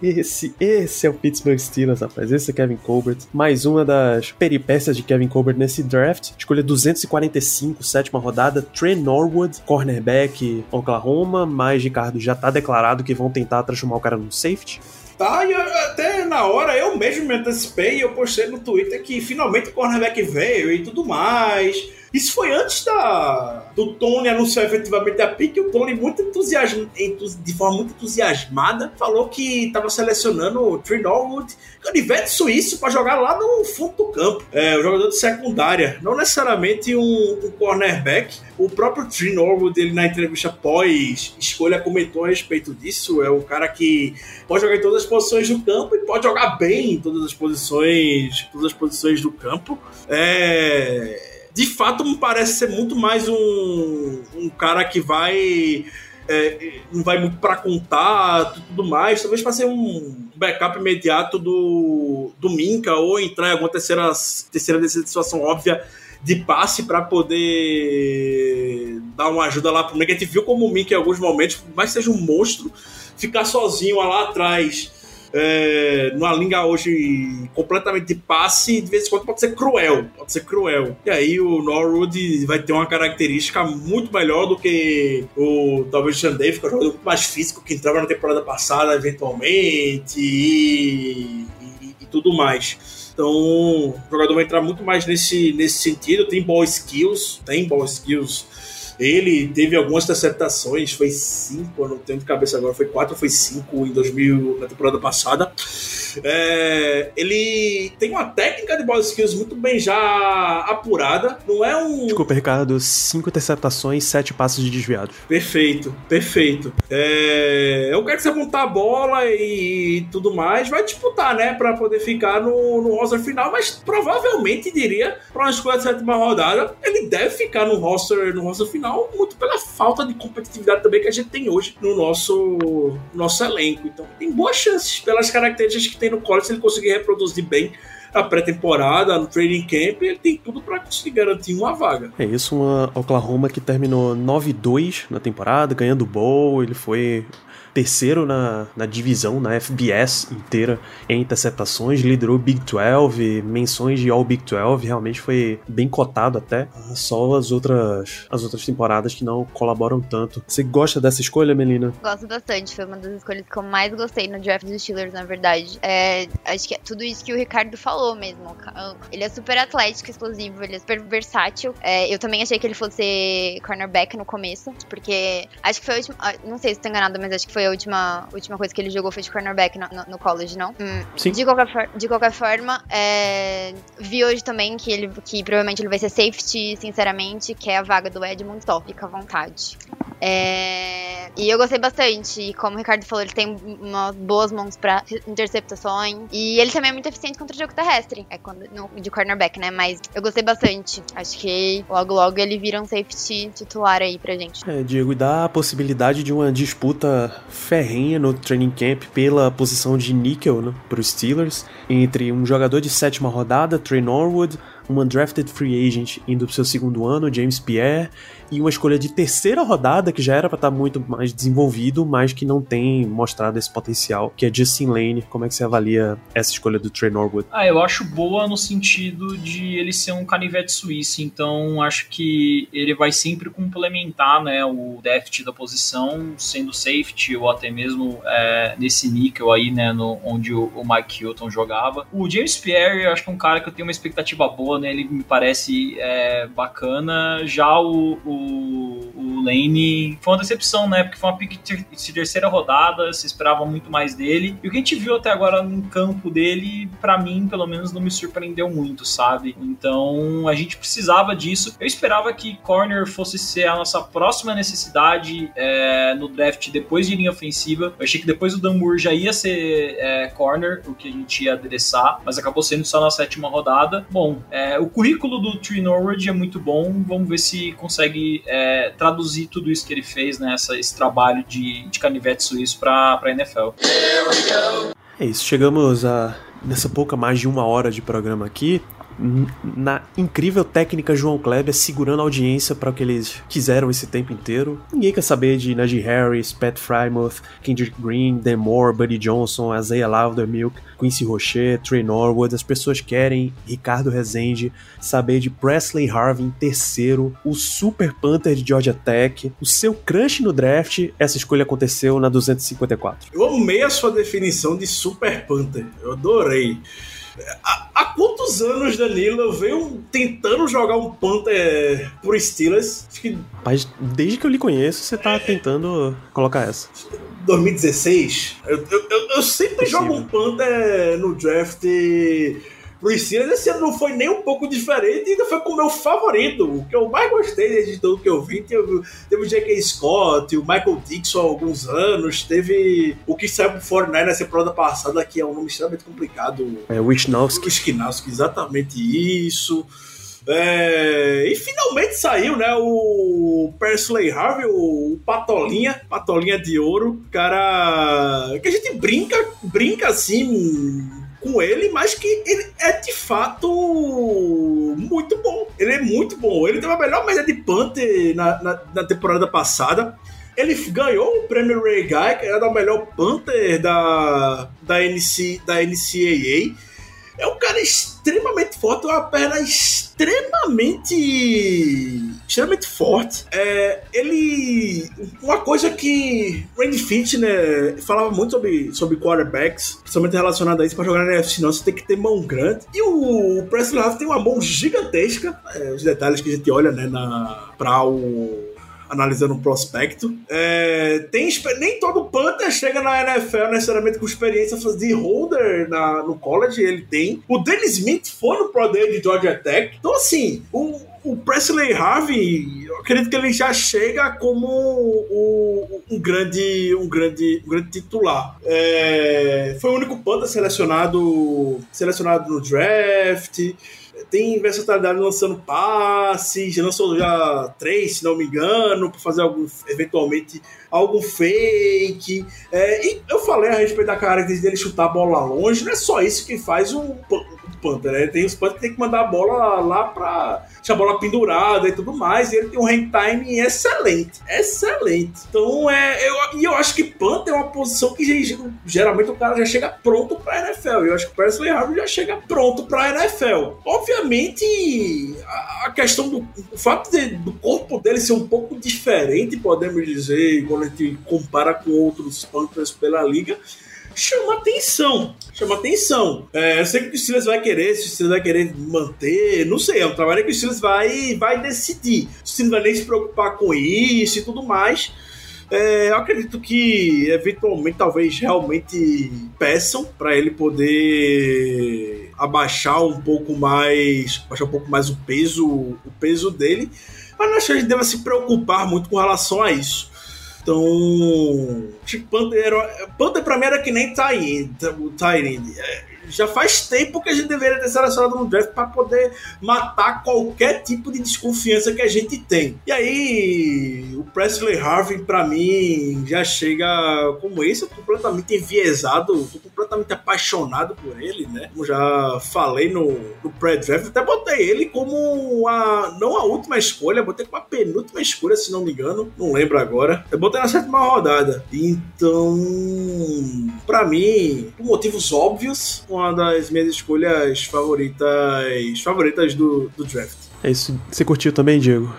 Esse, esse é o Pittsburgh Steelers, rapaz. Esse é Kevin Colbert. Mais uma das peripécias de Kevin Colbert nesse draft. Escolha 245, sétima rodada. Trey Norwood, cornerback Oklahoma. Mas, Ricardo, já tá declarado que vão tentar transformar o cara num safety. Tá, e eu- até na hora eu mesmo me antecipei e eu postei no Twitter que finalmente o cornerback veio e tudo mais. Isso foi antes da do Tony anunciar efetivamente a pick. O Tony, muito entusiasma, entus- de forma muito entusiasmada, falou que estava selecionando o Trey Norwood, canivete suíço, para jogar lá no fundo do campo. É, um jogador de secundária, não necessariamente um, um cornerback. O próprio Trey Norwood, ele na entrevista pós escolha comentou a respeito disso. É um cara que pode jogar em todas as posições do campo e pode jogar bem em todas as posições, todas as posições do campo. É, de fato, me parece ser muito mais um, um cara que vai é, não vai muito para contato tudo mais, talvez para ser um backup imediato do, do Minka ou entrar em alguma terceira, terceira dessa situação óbvia de passe para poder dar uma ajuda lá pro Minka. A gente viu como o Minka em alguns momentos, por mais seja um monstro, ficar sozinho lá atrás é, numa linha hoje completamente de passe, de vez em quando pode ser cruel. Pode ser cruel. E aí o Norwood vai ter uma característica muito melhor do que o talvez o Dave, que é um jogador muito mais físico, que entrava na temporada passada eventualmente e, e- e tudo mais. Então, o jogador vai entrar muito mais nesse, nesse sentido. Tem ball skills, tem ball skills. Ele teve algumas interceptações, foi cinco, eu não tenho de cabeça agora, foi quatro foi cinco em 2000, na temporada passada. É, ele tem uma técnica de ball skills muito bem já apurada. Não é um. Desculpa, Ricardo. Cinco interceptações, sete passos de desviados. Perfeito, perfeito. É, eu quero que você montar a bola e tudo mais. Vai disputar, né? Pra poder ficar no, no roster final, mas provavelmente diria, pra uma escolha de sétima rodada, ele deve ficar no roster, no roster final, muito pela falta de competitividade também que a gente tem hoje no nosso, nosso elenco. Então, tem boas chances pelas características que tem no college, se ele conseguir reproduzir bem a pré-temporada, no training camp, ele tem tudo para conseguir garantir uma vaga. É isso, uma Oklahoma que terminou 9-2 na temporada, ganhando bowl, ele foi terceiro na, na divisão, na FBS inteira em interceptações, liderou Big 12, menções de All Big 12, realmente foi bem cotado até. Só as outras, as outras temporadas que não colaboram tanto. Você gosta dessa escolha, Melina? Gosto bastante, foi uma das escolhas que eu mais gostei no draft dos Steelers, na verdade. É, acho que é tudo isso que o Ricardo falou mesmo. Ele é super atlético, explosivo, ele é super versátil. É, eu também achei que ele fosse cornerback no começo, porque acho que foi a última. ah, Não sei se estou enganada, mas acho que foi a última, última coisa que ele jogou foi de cornerback no, no- no college, não? Hum, Sim. De qualquer, for- de qualquer forma, é, vi hoje também que ele que provavelmente ele vai ser safety, sinceramente, que é a vaga do Edmund Top, fica à vontade. É, e eu gostei bastante. E como o Ricardo falou, ele tem uma, boas mãos pra interceptações. E ele também é muito eficiente contra o jogo terrestre. É quando, no- de cornerback, né? Mas eu gostei bastante. Acho que logo logo ele vira um safety titular aí pra gente. É, Diego, e dá a possibilidade de uma disputa ferrenha no training camp pela posição de níquel né, para os Steelers, entre um jogador de sétima rodada, Trey Norwood, um undrafted free agent indo pro seu segundo ano, James Pierre, e uma escolha de terceira rodada que já era para estar muito mais desenvolvido, mas que não tem mostrado esse potencial, que é Justin Lane. Como é que você avalia essa escolha do Trey Norwood? Ah, eu acho boa no sentido de ele ser um canivete suíço, então acho que ele vai sempre complementar né, o deft da posição, sendo safety ou até mesmo é, nesse níquel aí, né, no, onde o, o Mike Hilton jogava. O James Pierre, eu acho que é um cara que eu tenho uma expectativa boa, né, ele me parece é, bacana. Já o, o, o Lane foi uma decepção, né, porque foi uma pick de terceira rodada, se esperava muito mais dele. E o que a gente viu até agora no campo dele, pra mim, pelo menos, não me surpreendeu muito, sabe? Então, a gente precisava disso. Eu esperava que corner fosse ser a nossa próxima necessidade é, no draft depois de linha ofensiva. Eu achei que depois do Damur já ia ser é, corner, o que a gente ia adereçar, mas acabou sendo só na sétima rodada. Bom, é, o currículo do Tree Norwood é muito bom. Vamos ver se consegue é, traduzir tudo isso que ele fez, né? essa- esse trabalho de, de canivete suíço pra, pra NFL. É isso, chegamos a nessa pouca mais de uma hora de programa aqui. Na incrível técnica João Kleber segurando a audiência para o que eles quiseram esse tempo inteiro. Ninguém quer saber de Najee Harris, Pat Frymouth, Kendrick Green, Dan Moore, Buddy Johnson, Isaiah Loudermilk, Quincy Rocher, Trey Norwood. As pessoas querem Ricardo Rezende saber de Presley Harvin, terceiro, o Super Panther de Georgia Tech, o seu crush no draft. Essa escolha aconteceu na 254. Eu amei a sua definição de Super Panther. Eu adorei. Há, há quantos anos, Danilo, eu venho tentando jogar um Panther por Steelers? Acho que Mas desde que eu lhe conheço, você tá tentando colocar essa. 2016. Eu, eu, eu- sempre Possível. jogo um Panther no draft pro Steelers. Esse ano não foi nem um pouco diferente, ainda foi com o meu favorito. O que eu mais gostei de tudo que eu vi. Teve, teve o J.K. Scott, o Michael Dixon há alguns anos. Teve o que saiu pro 49 nessa temporada passada, que é um nome extremamente complicado. É, Wisnowski. O Skinowski, exatamente isso. É, e finalmente saiu, né? O Persley Harvey, o, o Patolinha, Patolinha de ouro, cara. Que a gente brinca, brinca assim com ele, mas que ele é de fato muito bom. Ele é muito bom. Ele teve a melhor média de Panther na, na, na temporada passada. Ele ganhou o prêmio Ray Guy, que era o melhor Panther da, da, NC, da NCAA. É um cara extremamente forte, uma perna extremamente extremamente forte. É, ele. Uma coisa que Randy Fitch, né, falava muito sobre, sobre quarterbacks, principalmente relacionado a isso, pra jogar na NFC, não, você tem que ter mão grande. E o Harvin tem uma mão gigantesca. É, os detalhes que a gente olha, né, na, pra o analisando o prospecto. É, tem, nem todo Panther chega na NFL necessariamente com experiência de holder na, no college, ele tem. O Dennis Smith foi no Pro Day de Georgia Tech. Então, assim, o, o Presley Harvey, eu acredito que ele já chega como o- um, grande, um, grande, um grande titular. É, foi o único Panther selecionado, selecionado no draft tem versatilidade lançando passes, lançou já três, se não me engano, para fazer algum, eventualmente algum fake. É, e eu falei a respeito da característica dele chutar a bola longe, não é só isso que faz o Panther, né? Tem os Panther que tem que mandar a bola lá para deixar a bola pendurada e tudo mais, e ele tem um hang time excelente, excelente. Então, é, eu, e eu acho que Panther é uma posição que ge- geralmente o cara já chega pronto para NFL. Eu acho que o Presley Harvey já chega pronto para NFL. Obviamente, a, a questão do o fato de- do corpo dele ser um pouco diferente, podemos dizer, quando a gente compara com outros Panthers pela liga, chama atenção. Chama atenção. É, eu sei que o Steelers vai querer, se o Steelers vai querer manter, não sei, é um trabalho que o Steelers vai, vai decidir. O não vai nem se preocupar com isso e tudo mais. É, eu acredito que eventualmente, talvez realmente peçam para ele poder abaixar um pouco mais, abaixar um pouco mais o peso, o peso dele. Mas não acho que gente deva se preocupar muito com relação a isso. Então, tipo, Panther, Panther pra mim era que nem Tyrande. Já faz tempo que a gente deveria ter selecionado no draft para poder matar qualquer tipo de desconfiança que a gente tem. E aí, o Presley Harvey, pra mim, já chega como esse, eu completamente enviesado, tô completamente apaixonado por ele, né? Como já falei no, no pré-draft, até botei ele como a, não a última escolha, botei como a penúltima escolha, se não me engano, não lembro agora. Eu botei na sétima rodada. Então, pra mim, por motivos óbvios, uma das minhas escolhas favoritas favoritas do, do draft. É isso. Você curtiu também, Diego?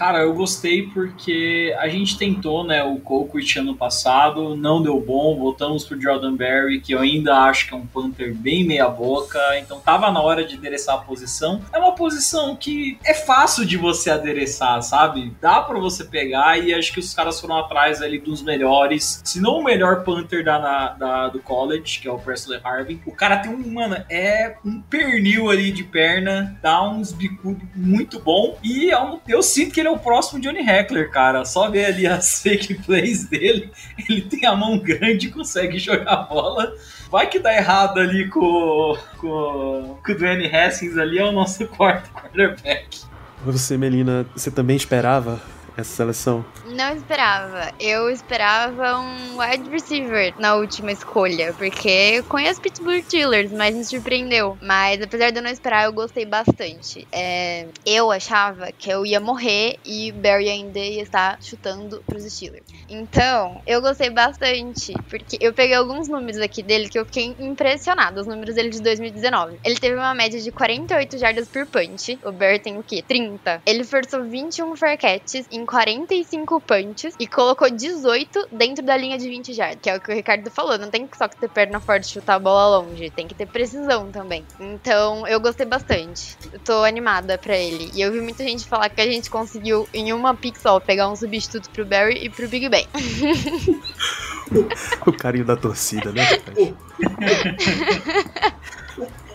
Cara, eu gostei porque a gente tentou, né, o Colquitt ano passado, não deu bom, voltamos pro Jordan Berry, que eu ainda acho que é um Panther bem meia boca, então tava na hora de adereçar a posição. É uma posição que é fácil de você adereçar, sabe? Dá pra você pegar e acho que os caras foram atrás ali dos melhores, se não o melhor Panther da, na- da- do college, que é o Presley Harvin. O cara tem um, mano, é um pernil ali de perna, dá uns bicudos muito bom e é um- eu sinto que ele é o próximo Johnny Heckler, cara. Só ver ali as fake plays dele, ele tem a mão grande, consegue jogar a bola. Vai que dá errado ali com, com, com o Dwayne Haskins ali, é o nosso quarto quarterback. Você, Melina, você também esperava essa seleção? Não esperava. Eu esperava um wide receiver na última escolha, porque eu conheço Pittsburgh Steelers, mas me surpreendeu. Mas apesar de eu não esperar, eu gostei bastante. É, eu achava que eu ia morrer e Barry ainda ia estar chutando pros Steelers. Então, eu gostei bastante, porque eu peguei alguns números aqui dele que eu fiquei impressionada. Os números dele de 2019. Ele teve uma média de 48 jardas por punch. O Barry tem o quê? 30. Ele forçou 21 fair catches em 45 punches e colocou 18 dentro da linha de 20 jardas, que é o que o Ricardo falou. Não tem só que ter perna forte e chutar a bola longe, tem que ter precisão também. Então, eu gostei bastante. Eu tô animada pra ele. E eu vi muita gente falar que a gente conseguiu, em uma pick só, pegar um substituto pro Barry e pro Big Ben. O carinho da torcida, né?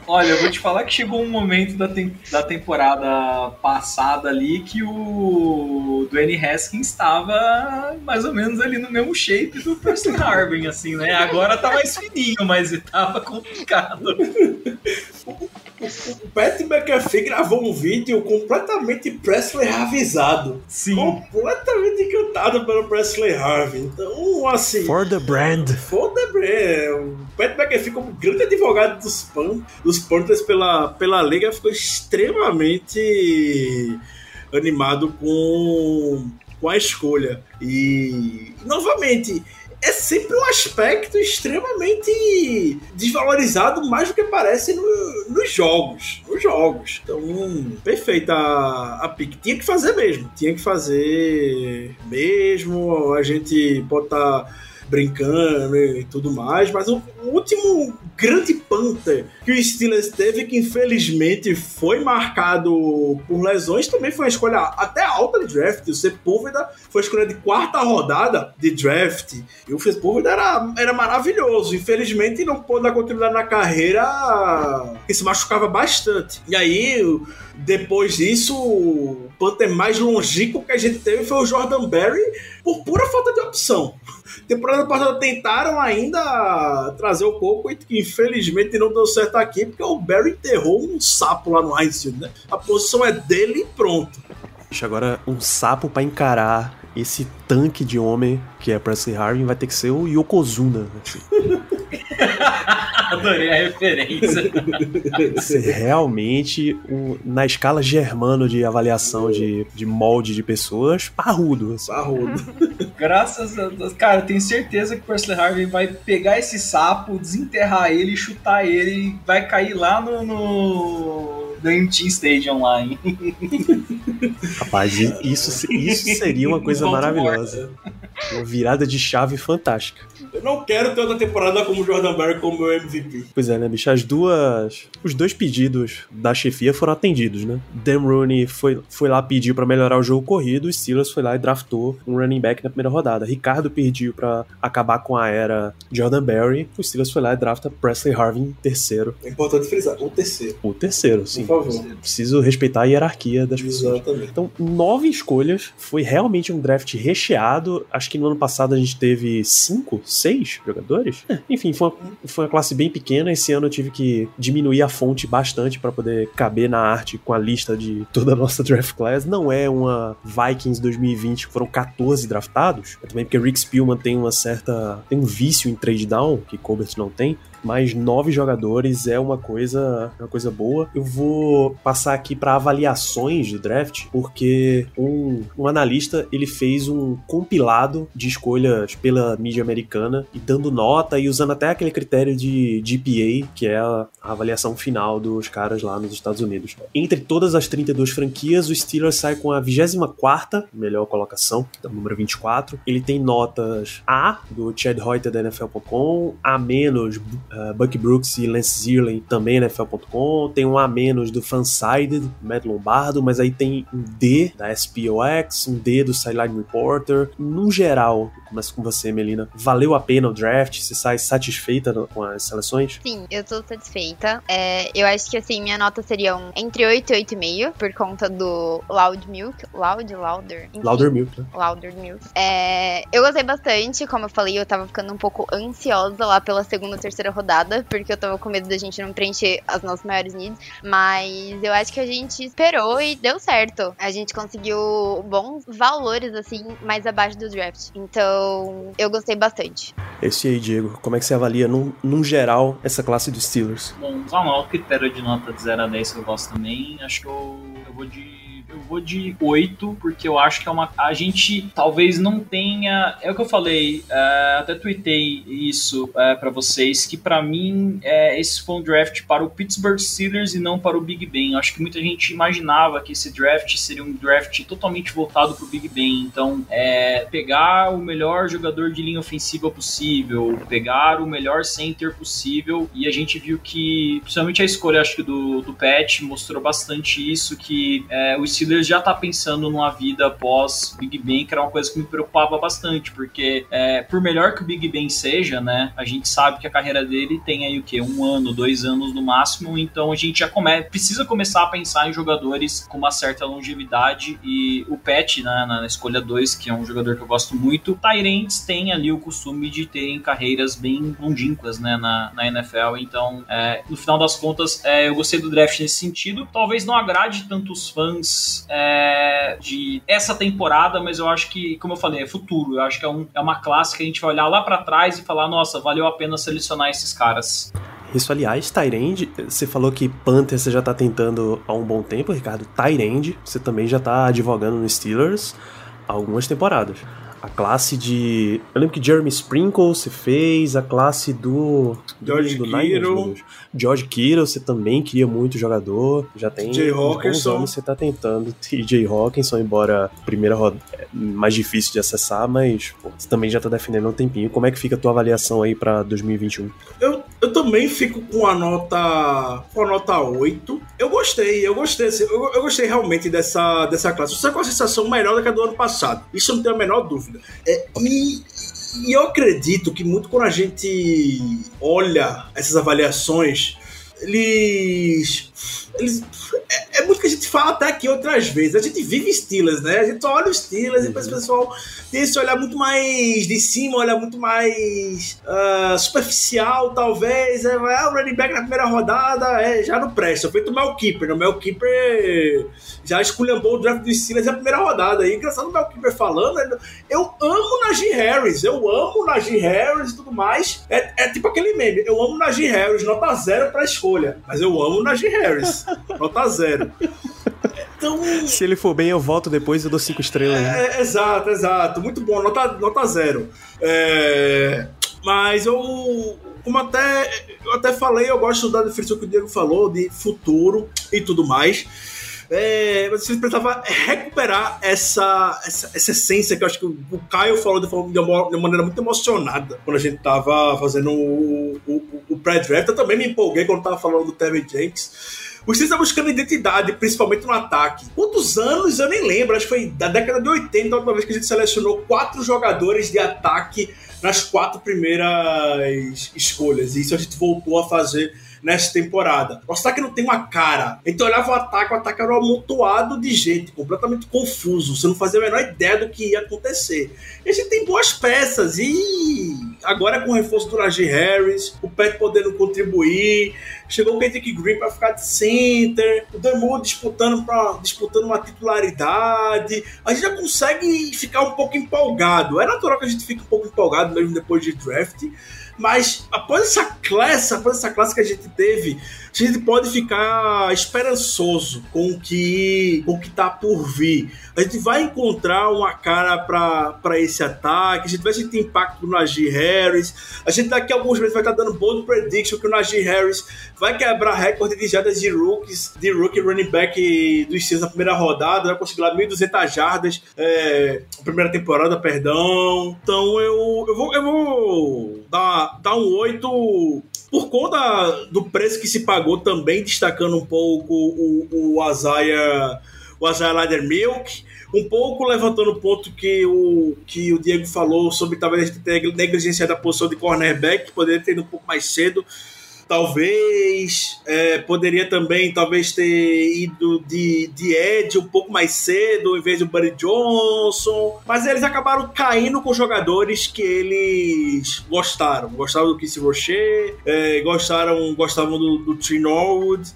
Olha, eu vou te falar que chegou um momento da, tem- da temporada passada ali que o Dwayne Haskins estava mais ou menos ali no mesmo shape do Preston Harvin, assim, né? Agora tá mais fininho, mas tava complicado. O Pat McAfee gravou um vídeo completamente Presley Harvisado. Sim. Completamente encantado pelo Presley Harvey. Então, assim. For the brand. Foda é, o Pat McAfee como grande advogado dos Pan, dos Panthers pela, pela liga ficou extremamente animado com, com a escolha. E novamente, é sempre um aspecto extremamente desvalorizado, mais do que parece no- nos jogos. Nos jogos. Então, perfeita a, pick. Tinha que fazer mesmo. Tinha que fazer mesmo. A gente pode brincando e tudo mais, mas o, último grande Panther que o Steelers teve, que infelizmente foi marcado por lesões, também foi uma escolha até alta de draft. O Sepúlveda foi escolha de quarta rodada de draft. E o Sepúlveda era, era maravilhoso. Infelizmente não pôde dar continuidade na carreira, que se machucava bastante. E aí, depois disso, o Panther mais longínquo que a gente teve foi o Jordan Berry, por pura falta de opção. Temporada passada tentaram ainda trazer o Coco e infelizmente não deu certo aqui, porque o Barry enterrou um sapo lá no Heinz né? A posição é dele e pronto. Agora um sapo pra encarar esse tanque de homem que é Presley Harvin vai ter que ser o Yokozuna. Adorei a referência. Ser realmente um, na escala germano de avaliação de, de molde de pessoas, parrudo. assim. Barrudo. Graças a Deus. Cara, eu tenho certeza que o Presley Harvey vai pegar esse sapo, desenterrar ele, chutar ele e vai cair lá no. no... No MT Stadium lá, hein? Rapaz, isso, isso seria uma coisa maravilhosa. Uma virada de chave fantástica. Eu não quero ter outra temporada como o Jordan Barry como meu MVP. Pois é, né, bicho? As duas. Os dois pedidos da chefia foram atendidos, né? Dan Rooney foi, foi lá pedir pra melhorar o jogo corrido, o Steelers foi lá e draftou um running back na primeira rodada. Ricardo pediu pra acabar com a era Jordan Berry, o Steelers foi lá e drafta Presley Harvin em terceiro. É importante frisar. O terceiro. O terceiro, sim. Favor. Preciso respeitar a hierarquia das pessoas. Exatamente. Então, nove escolhas. Foi realmente um draft recheado. Acho que no ano passado a gente teve cinco, seis jogadores. É, enfim, foi uma, foi uma classe bem pequena. Esse ano eu tive que diminuir a fonte bastante para poder caber na arte com a lista de toda a nossa draft class. Não é uma Vikings 2020 que foram 14 draftados. É também porque Rick Spielman tem uma certa. tem um vício em trade down, que Colbert não tem mas nove jogadores é uma coisa, uma coisa boa. Eu vou passar aqui para avaliações do draft, porque um, um analista ele fez um compilado de escolhas pela mídia americana e dando nota e usando até aquele critério de GPA, que é a, avaliação final dos caras lá nos Estados Unidos. Entre todas as 32 franquias, o Steelers sai com a 24ª melhor colocação, então número 24. Ele tem notas A do Chad Reuter da NFL.com, A menos uh, Bucky Brooks e Lance Zierlein também na NFL.com, tem um A menos do Fansided, Matt Lombardo, mas aí tem um D da SPOX, um D do Sideline Reporter. No geral, começo com você, Melina. Valeu a pena o draft? Você sai satisfeita com as seleções? Sim, eu tô satisfeita. É, eu acho que assim, minha nota seria um entre 8 e 8,5, por conta do Loud Milk. Loud, Louder? Enfim. Lauder Milk, né? Louder Milk. É, eu gostei bastante, como eu falei, eu tava ficando um pouco ansiosa lá pela segunda ou terceira rodada, porque eu tava com medo da gente não preencher as nossas maiores needs. Mas eu acho que a gente esperou e deu certo. A gente conseguiu bons valores, assim, mais abaixo do draft. Então, eu gostei bastante. Esse aí, Diego, como é que você avalia, num, num geral, essa classe dos Steelers? Bom, o maior critério de nota de 0 a 10 que eu gosto também, acho que eu, eu vou de. Eu vou de 8, porque eu acho que é uma. A gente talvez não tenha. É o que eu falei, é, até tuitei isso é, para vocês, que pra mim é, esse foi um draft para o Pittsburgh Steelers e não para o Big Ben. Eu acho que muita gente imaginava que esse draft seria um draft totalmente voltado pro Big Ben. Então, é, pegar o melhor jogador de linha ofensiva possível, pegar o melhor center possível, e a gente viu que, principalmente a escolha, acho que do, do Pat, mostrou bastante isso, que é, o Steelers já tá pensando numa vida pós Big Ben, que era uma coisa que me preocupava bastante, porque é, por melhor que o Big Ben seja, né, a gente sabe que a carreira dele tem aí o quê? Um ano, dois anos no máximo, então a gente já come precisa começar a pensar em jogadores com uma certa longevidade, e o Pat, né, na escolha 2, que é um jogador que eu gosto muito, Tyrants tem ali o costume de terem carreiras bem longínquas, né, na, na NFL, então, é, no final das contas, é, eu gostei do draft nesse sentido, talvez não agrade tantos fãs é, de essa temporada, mas eu acho que, como eu falei, é futuro, eu acho que é, um, é uma classe que a gente vai olhar lá pra trás e falar, nossa, valeu a pena selecionar esses caras. Isso, aliás, Tyrande, você falou que Panther você já tá tentando há um bom tempo, Ricardo. Tyrande, você também já tá advogando no Steelers há algumas temporadas. A classe de. Eu lembro que Jeremy Sprinkle você fez, a classe do. George do Kittle. Niners. George Kittle, você também queria muito jogador. Já tem bons Hawkinson. anos você tá tentando. TJ Hawkinson, embora a primeira roda é mais difícil de acessar, mas pô, você também já tá defendendo um tempinho. Como é que fica a tua avaliação aí pra 2021? Eu, eu também fico com a nota com a nota 8. Eu gostei, eu gostei, assim, eu, eu gostei realmente dessa, dessa classe. Você com a sensação melhor do que a do ano passado. Isso eu não tenho a menor dúvida. É, e, e eu acredito que muito quando a gente olha essas avaliações, eles. Eles é, é muito que a gente fala até aqui outras vezes. A gente vive Steelers, né? A gente só olha os Steelers e depois o pessoal tem esse olhar muito mais de cima, olhar muito mais ah, superficial, talvez. É, ah, o running back na primeira rodada é, já não presta. Feito o Mel Keeper. O Mel Keeper já esculhambou o draft dos Steelers na primeira rodada. E engraçado o Mel Keeper falando, né? eu amo Najee Harris, eu amo Najee Harris e tudo mais. É, é tipo aquele meme, eu amo Najee Harris, nota zero pra escolha. Mas eu amo Najee Harris, nota zero. Então, Se ele for bem, eu volto depois e eu dou cinco estrelas. né? é, exato, exato. Muito bom, nota, nota zero. É, mas eu, como até, eu até falei, eu gosto da definição que o Diego falou, de futuro e tudo mais. É, mas você precisava recuperar essa, essa, essa essência que eu acho que o Caio falou de, forma- de uma, de uma maneira muito emocionada quando a gente tava fazendo o, o, o pré-draft. Eu também me empolguei quando tava falando do Terry Jenks. O Steelers buscando identidade, principalmente no ataque. Quantos anos eu nem lembro, acho que foi da década de 80, a última vez que a gente selecionou quatro jogadores de ataque nas quatro primeiras escolhas. E isso a gente voltou a fazer nessa temporada. Nosso ataque não tem uma cara. Então olhava o ataque, o ataque era um amontoado de gente, completamente confuso. Você não fazia a menor ideia do que ia acontecer. E a gente tem boas peças. E agora com o reforço do Najee Harris, o Pet podendo contribuir. Chegou o Kendrick Green para ficar de center, o Demo disputando, pra, disputando uma titularidade. A gente já consegue ficar um pouco empolgado. É natural que a gente fique um pouco empolgado mesmo depois de draft. Mas após essa classe, após essa classe que a gente teve, a gente pode ficar esperançoso com o que, com o que tá por vir. A gente vai encontrar uma cara para esse ataque, a gente vai sentir impacto do Najee Harris. A gente daqui a alguns meses vai estar dando bold prediction que o Najee Harris vai quebrar recorde de jardas de rookies, de rookie running back dos Steelers na primeira rodada, vai conseguir lá 1.200 jardas é, primeira temporada, perdão. Então eu, eu, vou, eu vou dar, dar um 8 por conta do preço que se pagou também, destacando um pouco o, o Isaiah, o Isaiah Milk, um pouco levantando o ponto que o, que o Diego falou sobre talvez ter negligenciado a posição de cornerback, que poderia ter ido um pouco mais cedo. Talvez é, poderia também talvez ter ido de, de Ed um pouco mais cedo, em vez do Buddy Johnson. Mas eles acabaram caindo com jogadores que eles gostaram. Gostaram do Kiss Rocher, é, gostaram, gostavam do, do Tree Norwood.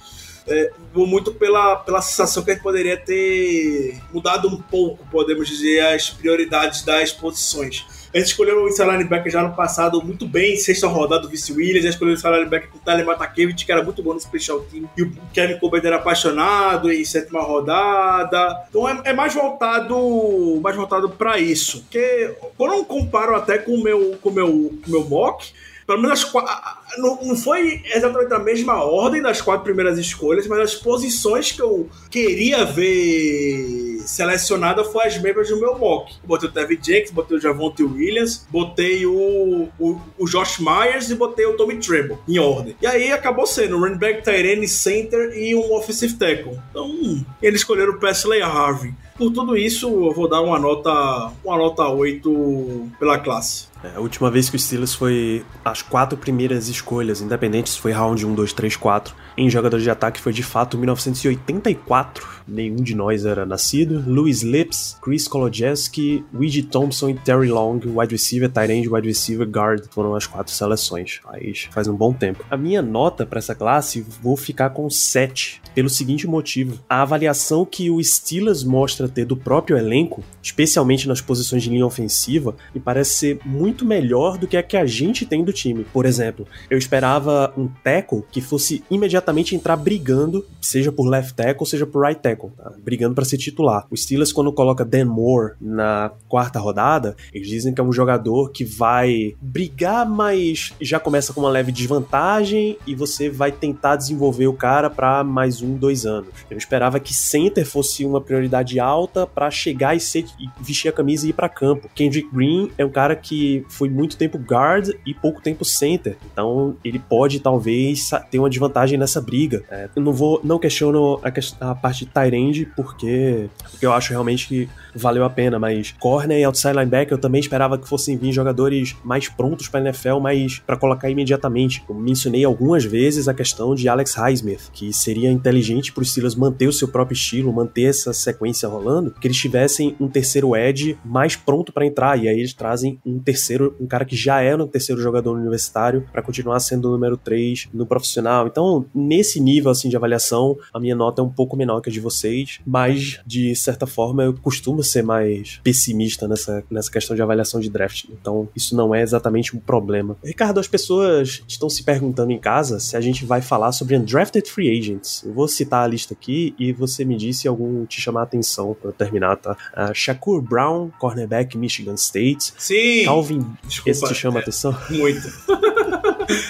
É, muito pela, pela sensação que gente poderia ter mudado um pouco, podemos dizer, as prioridades das posições. A gente escolheu o inside linebacker já no passado muito bem, sexta rodada do Vice Williams, já escolheu o inside linebacker com o Tyler Matakevich, que era muito bom no special team, e o Kevin Colbert era apaixonado em sétima rodada. Então é, é mais voltado mais voltado para isso. Porque quando eu comparo até com o meu, com meu, com meu mock, pelo menos as qua- não, não foi exatamente a mesma ordem das quatro primeiras escolhas, mas as posições que eu queria ver selecionada foram as mesmas do meu mock. Botei o Tevin Jenkins, botei o Javonte Williams, botei o, o, o Josh Myers e botei o Tommy Tremble em ordem. E aí acabou sendo running back, Tyrene, center e um offensive tackle. Então, eles escolheram o Presley Harvey. Por tudo isso, eu vou dar uma nota, uma nota 8 pela classe. É, a última vez que o Steelers foi as quatro primeiras escolhas, independente se foi round 1, 2, 3, 4, em jogadores de ataque foi de fato 1984. Nenhum de nós era nascido. Louis Lips, Chris Kolodziejski, Widget Thompson e Terry Long, wide receiver, tight end, wide receiver, guard, foram as quatro seleções. Faz, faz um bom tempo. A minha nota para essa classe, vou ficar com 7, pelo seguinte motivo. A avaliação que o Steelers mostra ter do próprio elenco, especialmente nas posições de linha ofensiva, me parece ser muito melhor do que a que a gente tem do time. Por exemplo, eu esperava um tackle que fosse imediatamente entrar brigando, seja por left tackle, seja por right tackle, tá? brigando para ser titular. O Steelers, quando coloca Dan Moore na quarta rodada, eles dizem que é um jogador que vai brigar, mas já começa com uma leve desvantagem e você vai tentar desenvolver o cara para mais um, dois anos. Eu esperava que center fosse uma prioridade alta para chegar e, ser, e vestir a camisa e ir para campo. Kendrick Green é um cara que foi muito tempo guard e pouco tempo center, então ele pode talvez ter uma desvantagem nessa briga. É, eu não vou, não questiono a, a parte de end porque, porque eu acho realmente que valeu a pena, mas corner e outside linebacker eu também esperava que fossem vir jogadores mais prontos para NFL, mas para colocar imediatamente. Eu mencionei algumas vezes a questão de Alex Highsmith, que seria inteligente para os Steelers manter o seu próprio estilo, manter essa sequência rolando, que eles tivessem um terceiro edge mais pronto para entrar e aí eles trazem um terceiro, um cara que já era um terceiro jogador universitário para continuar sendo o número 3 no profissional. Então, nesse nível assim de avaliação, a minha nota é um pouco menor que a de vocês, mas de certa forma eu costumo ser mais pessimista nessa, nessa questão de avaliação de draft. Então, isso não é exatamente um problema. Ricardo, as pessoas estão se perguntando em casa se a gente vai falar sobre undrafted free agents. Eu vou citar a lista aqui e você me diz se algum te chamar a atenção para terminar, tá? Uh, Shakur Brown, cornerback Michigan State. Sim! Calvin, Desculpa, esse te chama a é, atenção? Muito.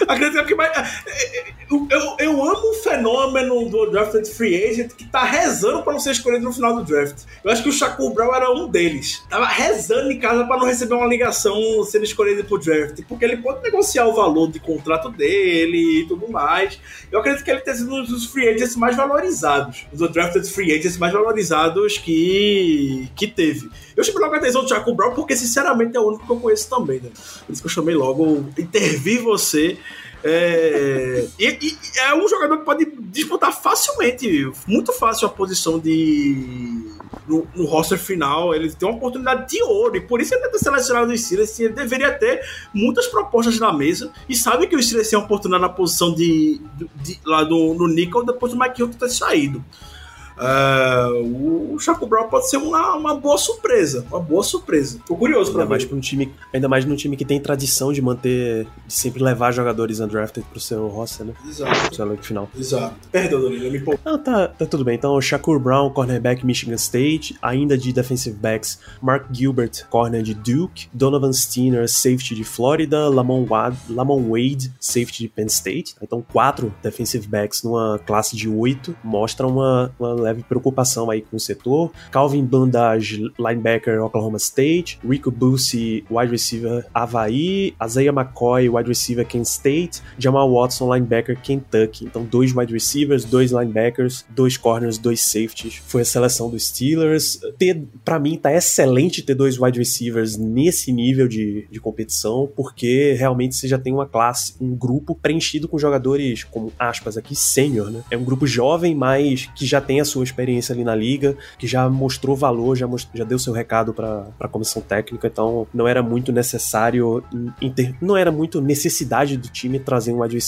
Acredito que mais. Eu, eu, eu, amo o fenômeno do Drafted Free Agent que tá rezando pra não ser escolhido no final do draft. Eu acho que o Shakur Brown era um deles. Tava rezando em casa para não receber uma ligação sendo escolhido pro draft. Porque ele pode negociar o valor de contrato dele e tudo mais. Eu acredito que ele tenha sido um dos free agents mais valorizados. Um dos drafted free agents mais valorizados que, que teve. Eu chamei logo a atenção do Shakur Brown porque, sinceramente, é o único que eu conheço também, né? Por isso que eu chamei logo, intervi você é, e, e, é um jogador que pode disputar facilmente, muito fácil a posição de. No, no roster final, ele tem uma oportunidade de ouro, e por isso ele deve ter selecionado o Steelers. Ele deveria ter muitas propostas na mesa, e sabe que o Steelers tem uma oportunidade na posição de, de, de lá do, no Nickel depois do Mike Hilton ter saído. Uh, o Chaco Brown pode ser uma, uma boa surpresa. Uma boa surpresa. Tô curioso pra ainda ver. Mais um time, ainda mais num time que tem tradição de manter, de sempre levar jogadores undrafted pro seu roster, né? Exato. Pro seu final. Exato. Perdão, Danilo, me Ah, tá, tá tudo bem. Então, Shakur Brown, cornerback Michigan State, ainda de defensive backs, Mark Gilbert, corner de Duke, Donovan Steiner, safety de Florida, Lamont Wade, Lamont Wade safety de Penn State. Então, quatro defensive backs numa classe de oito mostra uma, uma leve preocupação aí com o setor. Calvin Bandage, linebacker Oklahoma State. Rico Bussey, wide receiver Havaí. Isaiah McCoy, wide receiver Kent State. Jamal Watson, linebacker Kentucky. Então, dois wide receivers, dois linebackers, dois corners, dois safeties. Foi a seleção dos Steelers. Ter, pra mim, tá excelente ter dois wide receivers nesse nível de, de competição, porque realmente você já tem uma classe, um grupo preenchido com jogadores, como aspas aqui, sênior, né? É um grupo jovem, mas que já tem a sua sua experiência ali na liga, que já mostrou valor, já, já deu seu recado para a comissão técnica, então não era muito necessário, inter, não era muito necessidade do time trazer um wide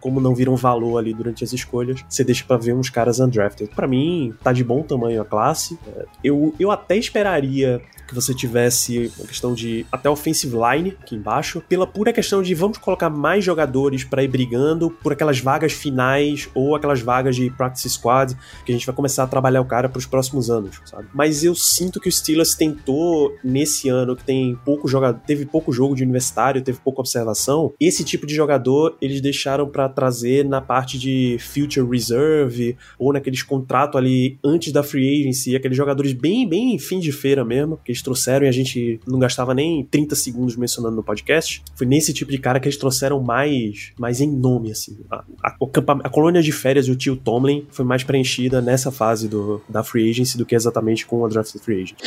como não viram valor ali durante as escolhas, você deixa para ver uns caras undrafted. Para mim, tá de bom tamanho a classe. Eu, eu até esperaria que você tivesse uma questão de até offensive line aqui embaixo, pela pura questão de vamos colocar mais jogadores para ir brigando por aquelas vagas finais ou aquelas vagas de practice squad que a gente vai começar a trabalhar o cara para os próximos anos, sabe? Mas eu sinto que o Steelers tentou nesse ano que tem pouco jogador, teve pouco jogo de universitário, teve pouca observação, esse tipo de jogador eles deixaram para trazer na parte de future reserve ou naqueles contratos ali antes da free agency, aqueles jogadores bem bem fim de feira mesmo, que eles trouxeram e a gente não gastava nem 30 segundos mencionando no podcast. Foi nesse tipo de cara que eles trouxeram mais, mais em nome, assim. A, a, a colônia de férias do tio Tomlin foi mais preenchida nessa fase do, da free agency do que exatamente com a draft free agent.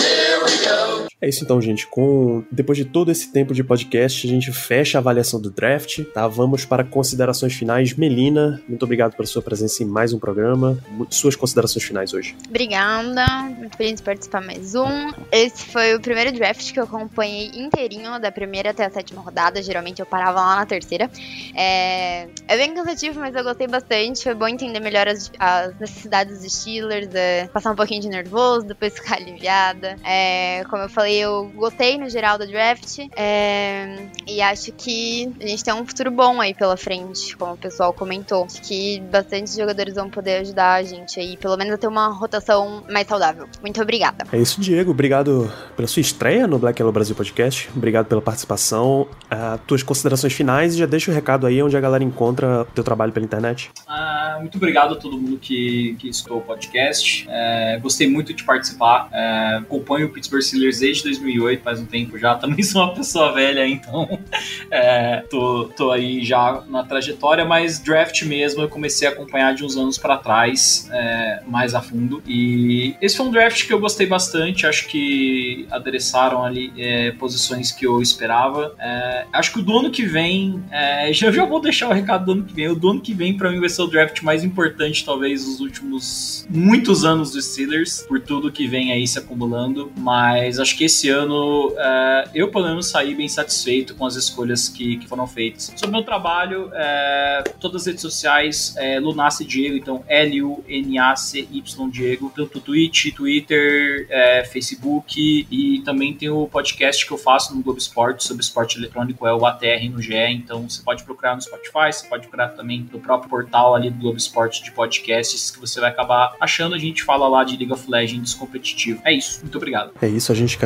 É isso então, gente. Com depois de todo esse tempo de podcast, a gente fecha a avaliação do draft, tá? Vamos para considerações finais. Melina, muito obrigado pela sua presença em mais um programa. Suas considerações finais hoje. Obrigada, muito feliz de participar mais um. Esse foi o primeiro draft que eu acompanhei inteirinho, da primeira até a sétima rodada. Geralmente eu parava lá na terceira. É, é bem cansativo, mas eu gostei bastante. Foi bom entender melhor as, as necessidades dos Steelers, é, passar um pouquinho de nervoso, depois ficar aliviada. É, como eu falei, eu gostei no geral do draft. é, e acho que a gente tem um futuro bom aí pela frente, como o pessoal comentou. Acho que bastante jogadores vão poder ajudar a gente aí, pelo menos a ter uma rotação mais saudável. Muito obrigada. É isso, Diego. Obrigado pela sua estreia no Black Yellow Brasil Podcast. Obrigado pela participação. Ah, tuas considerações finais e já deixa o recado aí onde a galera encontra teu trabalho pela internet. Ah, muito obrigado a todo mundo que, que escutou o podcast. É, gostei muito de participar. É, acompanho o Pittsburgh Steelers desde 2008, faz um tempo já. Também sou uma pessoa velha, então é, tô, tô aí já na trajetória, mas draft mesmo eu comecei a acompanhar de uns anos para trás, é, mais a fundo. E esse foi um draft que eu gostei bastante. Acho que adereçaram ali é, posições que eu esperava. É, acho que o do ano que vem, é, já, já vou deixar o recado do ano que vem. O do ano que vem, para mim, vai ser o draft mais importante, talvez, dos últimos muitos anos dos Steelers, por tudo que vem aí se acumulando. Mas acho que esse ano é, eu, pelo menos, saí bem satisfeito com as escolhas que, que foram feitas. Sobre meu trabalho, é, todas as redes sociais, é, Lunace Diego, então L-U-N-A-C-Y Diego, tanto Twitch, Twitter, é, Facebook e também tem o podcast que eu faço no Globo Esporte sobre esporte eletrônico, é o ATR no GE, então você pode procurar no Spotify, você pode procurar também no próprio portal ali do Globo Esporte de podcasts que você vai acabar achando, a gente fala lá de League of Legends competitivo. É isso, muito obrigado. É isso, a gente,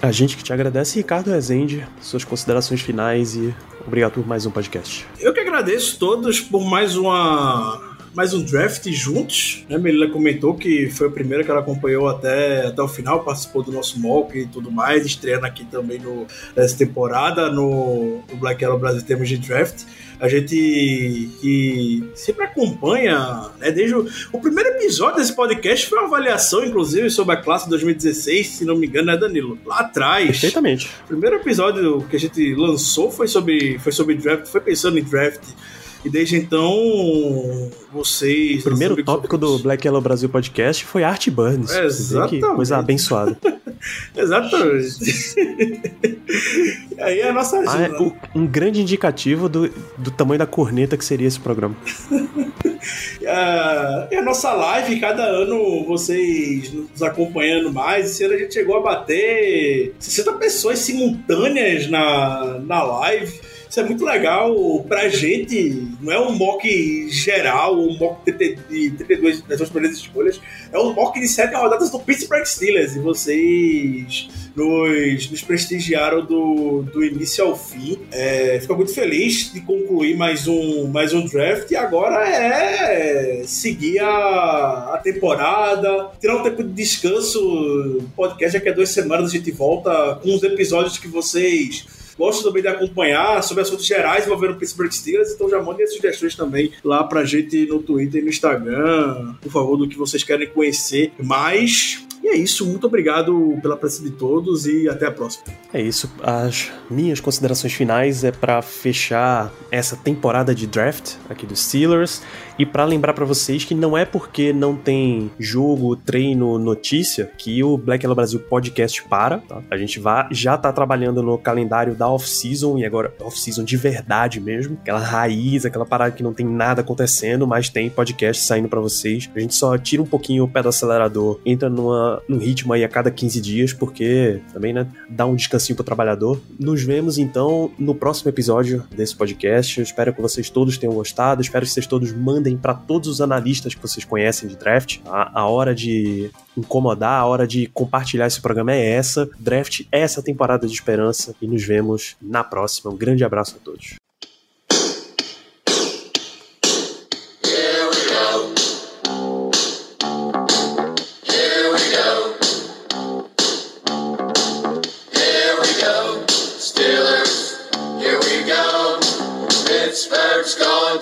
a gente que te agradece, Ricardo Rezende, suas considerações finais e obrigado por mais um podcast. Eu que agradeço todos por mais uma. Mais um draft juntos, né? Melina comentou que foi a primeira que ela acompanhou até, até o final, participou do nosso mock e tudo mais, estreando aqui também no, nessa temporada no, no Black Yellow Brasil em termos de draft. A gente que sempre acompanha, né? Desde o, o primeiro episódio desse podcast foi uma avaliação, inclusive, sobre a classe de 2016, se não me engano, é Danilo. Lá atrás, Perfeitamente. o primeiro episódio que a gente lançou foi sobre, foi sobre draft, foi pensando em draft. E desde então, vocês. O primeiro tópico do Black Yellow Brasil Podcast foi Art Burns. É, dizer, Que exatamente. coisa abençoada. Exatamente. aí a nossa Ah, é ajuda. o- um grande indicativo do, do tamanho da corneta que seria esse programa. Ah, e a nossa live, cada ano vocês nos acompanhando mais. Esse ano a gente chegou a bater 60 pessoas simultâneas na, na live. Isso é muito legal pra gente. Não é um mock geral, um mock de 32 das suas primeiras escolhas. É um mock de sete rodadas do Pittsburgh Steelers. E vocês nos, nos prestigiaram do, do início ao fim. É, fico muito feliz de concluir mais um, mais um draft. E agora é seguir a, a temporada, tirar um tempo de descanso. Podcast daqui a duas semanas a gente volta com os episódios que vocês gostam também de acompanhar sobre assuntos gerais envolvendo o Pittsburgh Steelers, então já mandem as sugestões também lá pra gente no Twitter e no Instagram, por favor, do que vocês querem conhecer mais. E é isso, muito obrigado pela presença de todos e até a próxima. É isso. As minhas considerações finais é pra fechar essa temporada de draft aqui dos Steelers e pra lembrar pra vocês que não é porque não tem jogo, treino, notícia que o Black Yellow Brasil podcast para, tá? A gente vai, já tá trabalhando no calendário da off-season e agora off-season de verdade mesmo, aquela raiz, aquela parada que não tem nada acontecendo, mas tem podcast saindo pra vocês. A gente só tira um pouquinho o pé do acelerador, entra numa, num ritmo aí a cada 15 dias, porque também, né, dá um descansinho pro trabalhador. Nos vemos então no próximo episódio desse podcast. Eu espero que vocês todos tenham gostado. Espero que vocês todos mandem para todos os analistas que vocês conhecem de draft. A, a hora de incomodar, a hora de compartilhar esse programa é essa. Draft é essa temporada de esperança e nos vemos na próxima. Um grande abraço a todos.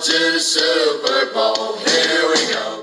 To Super Bowl. Here we go.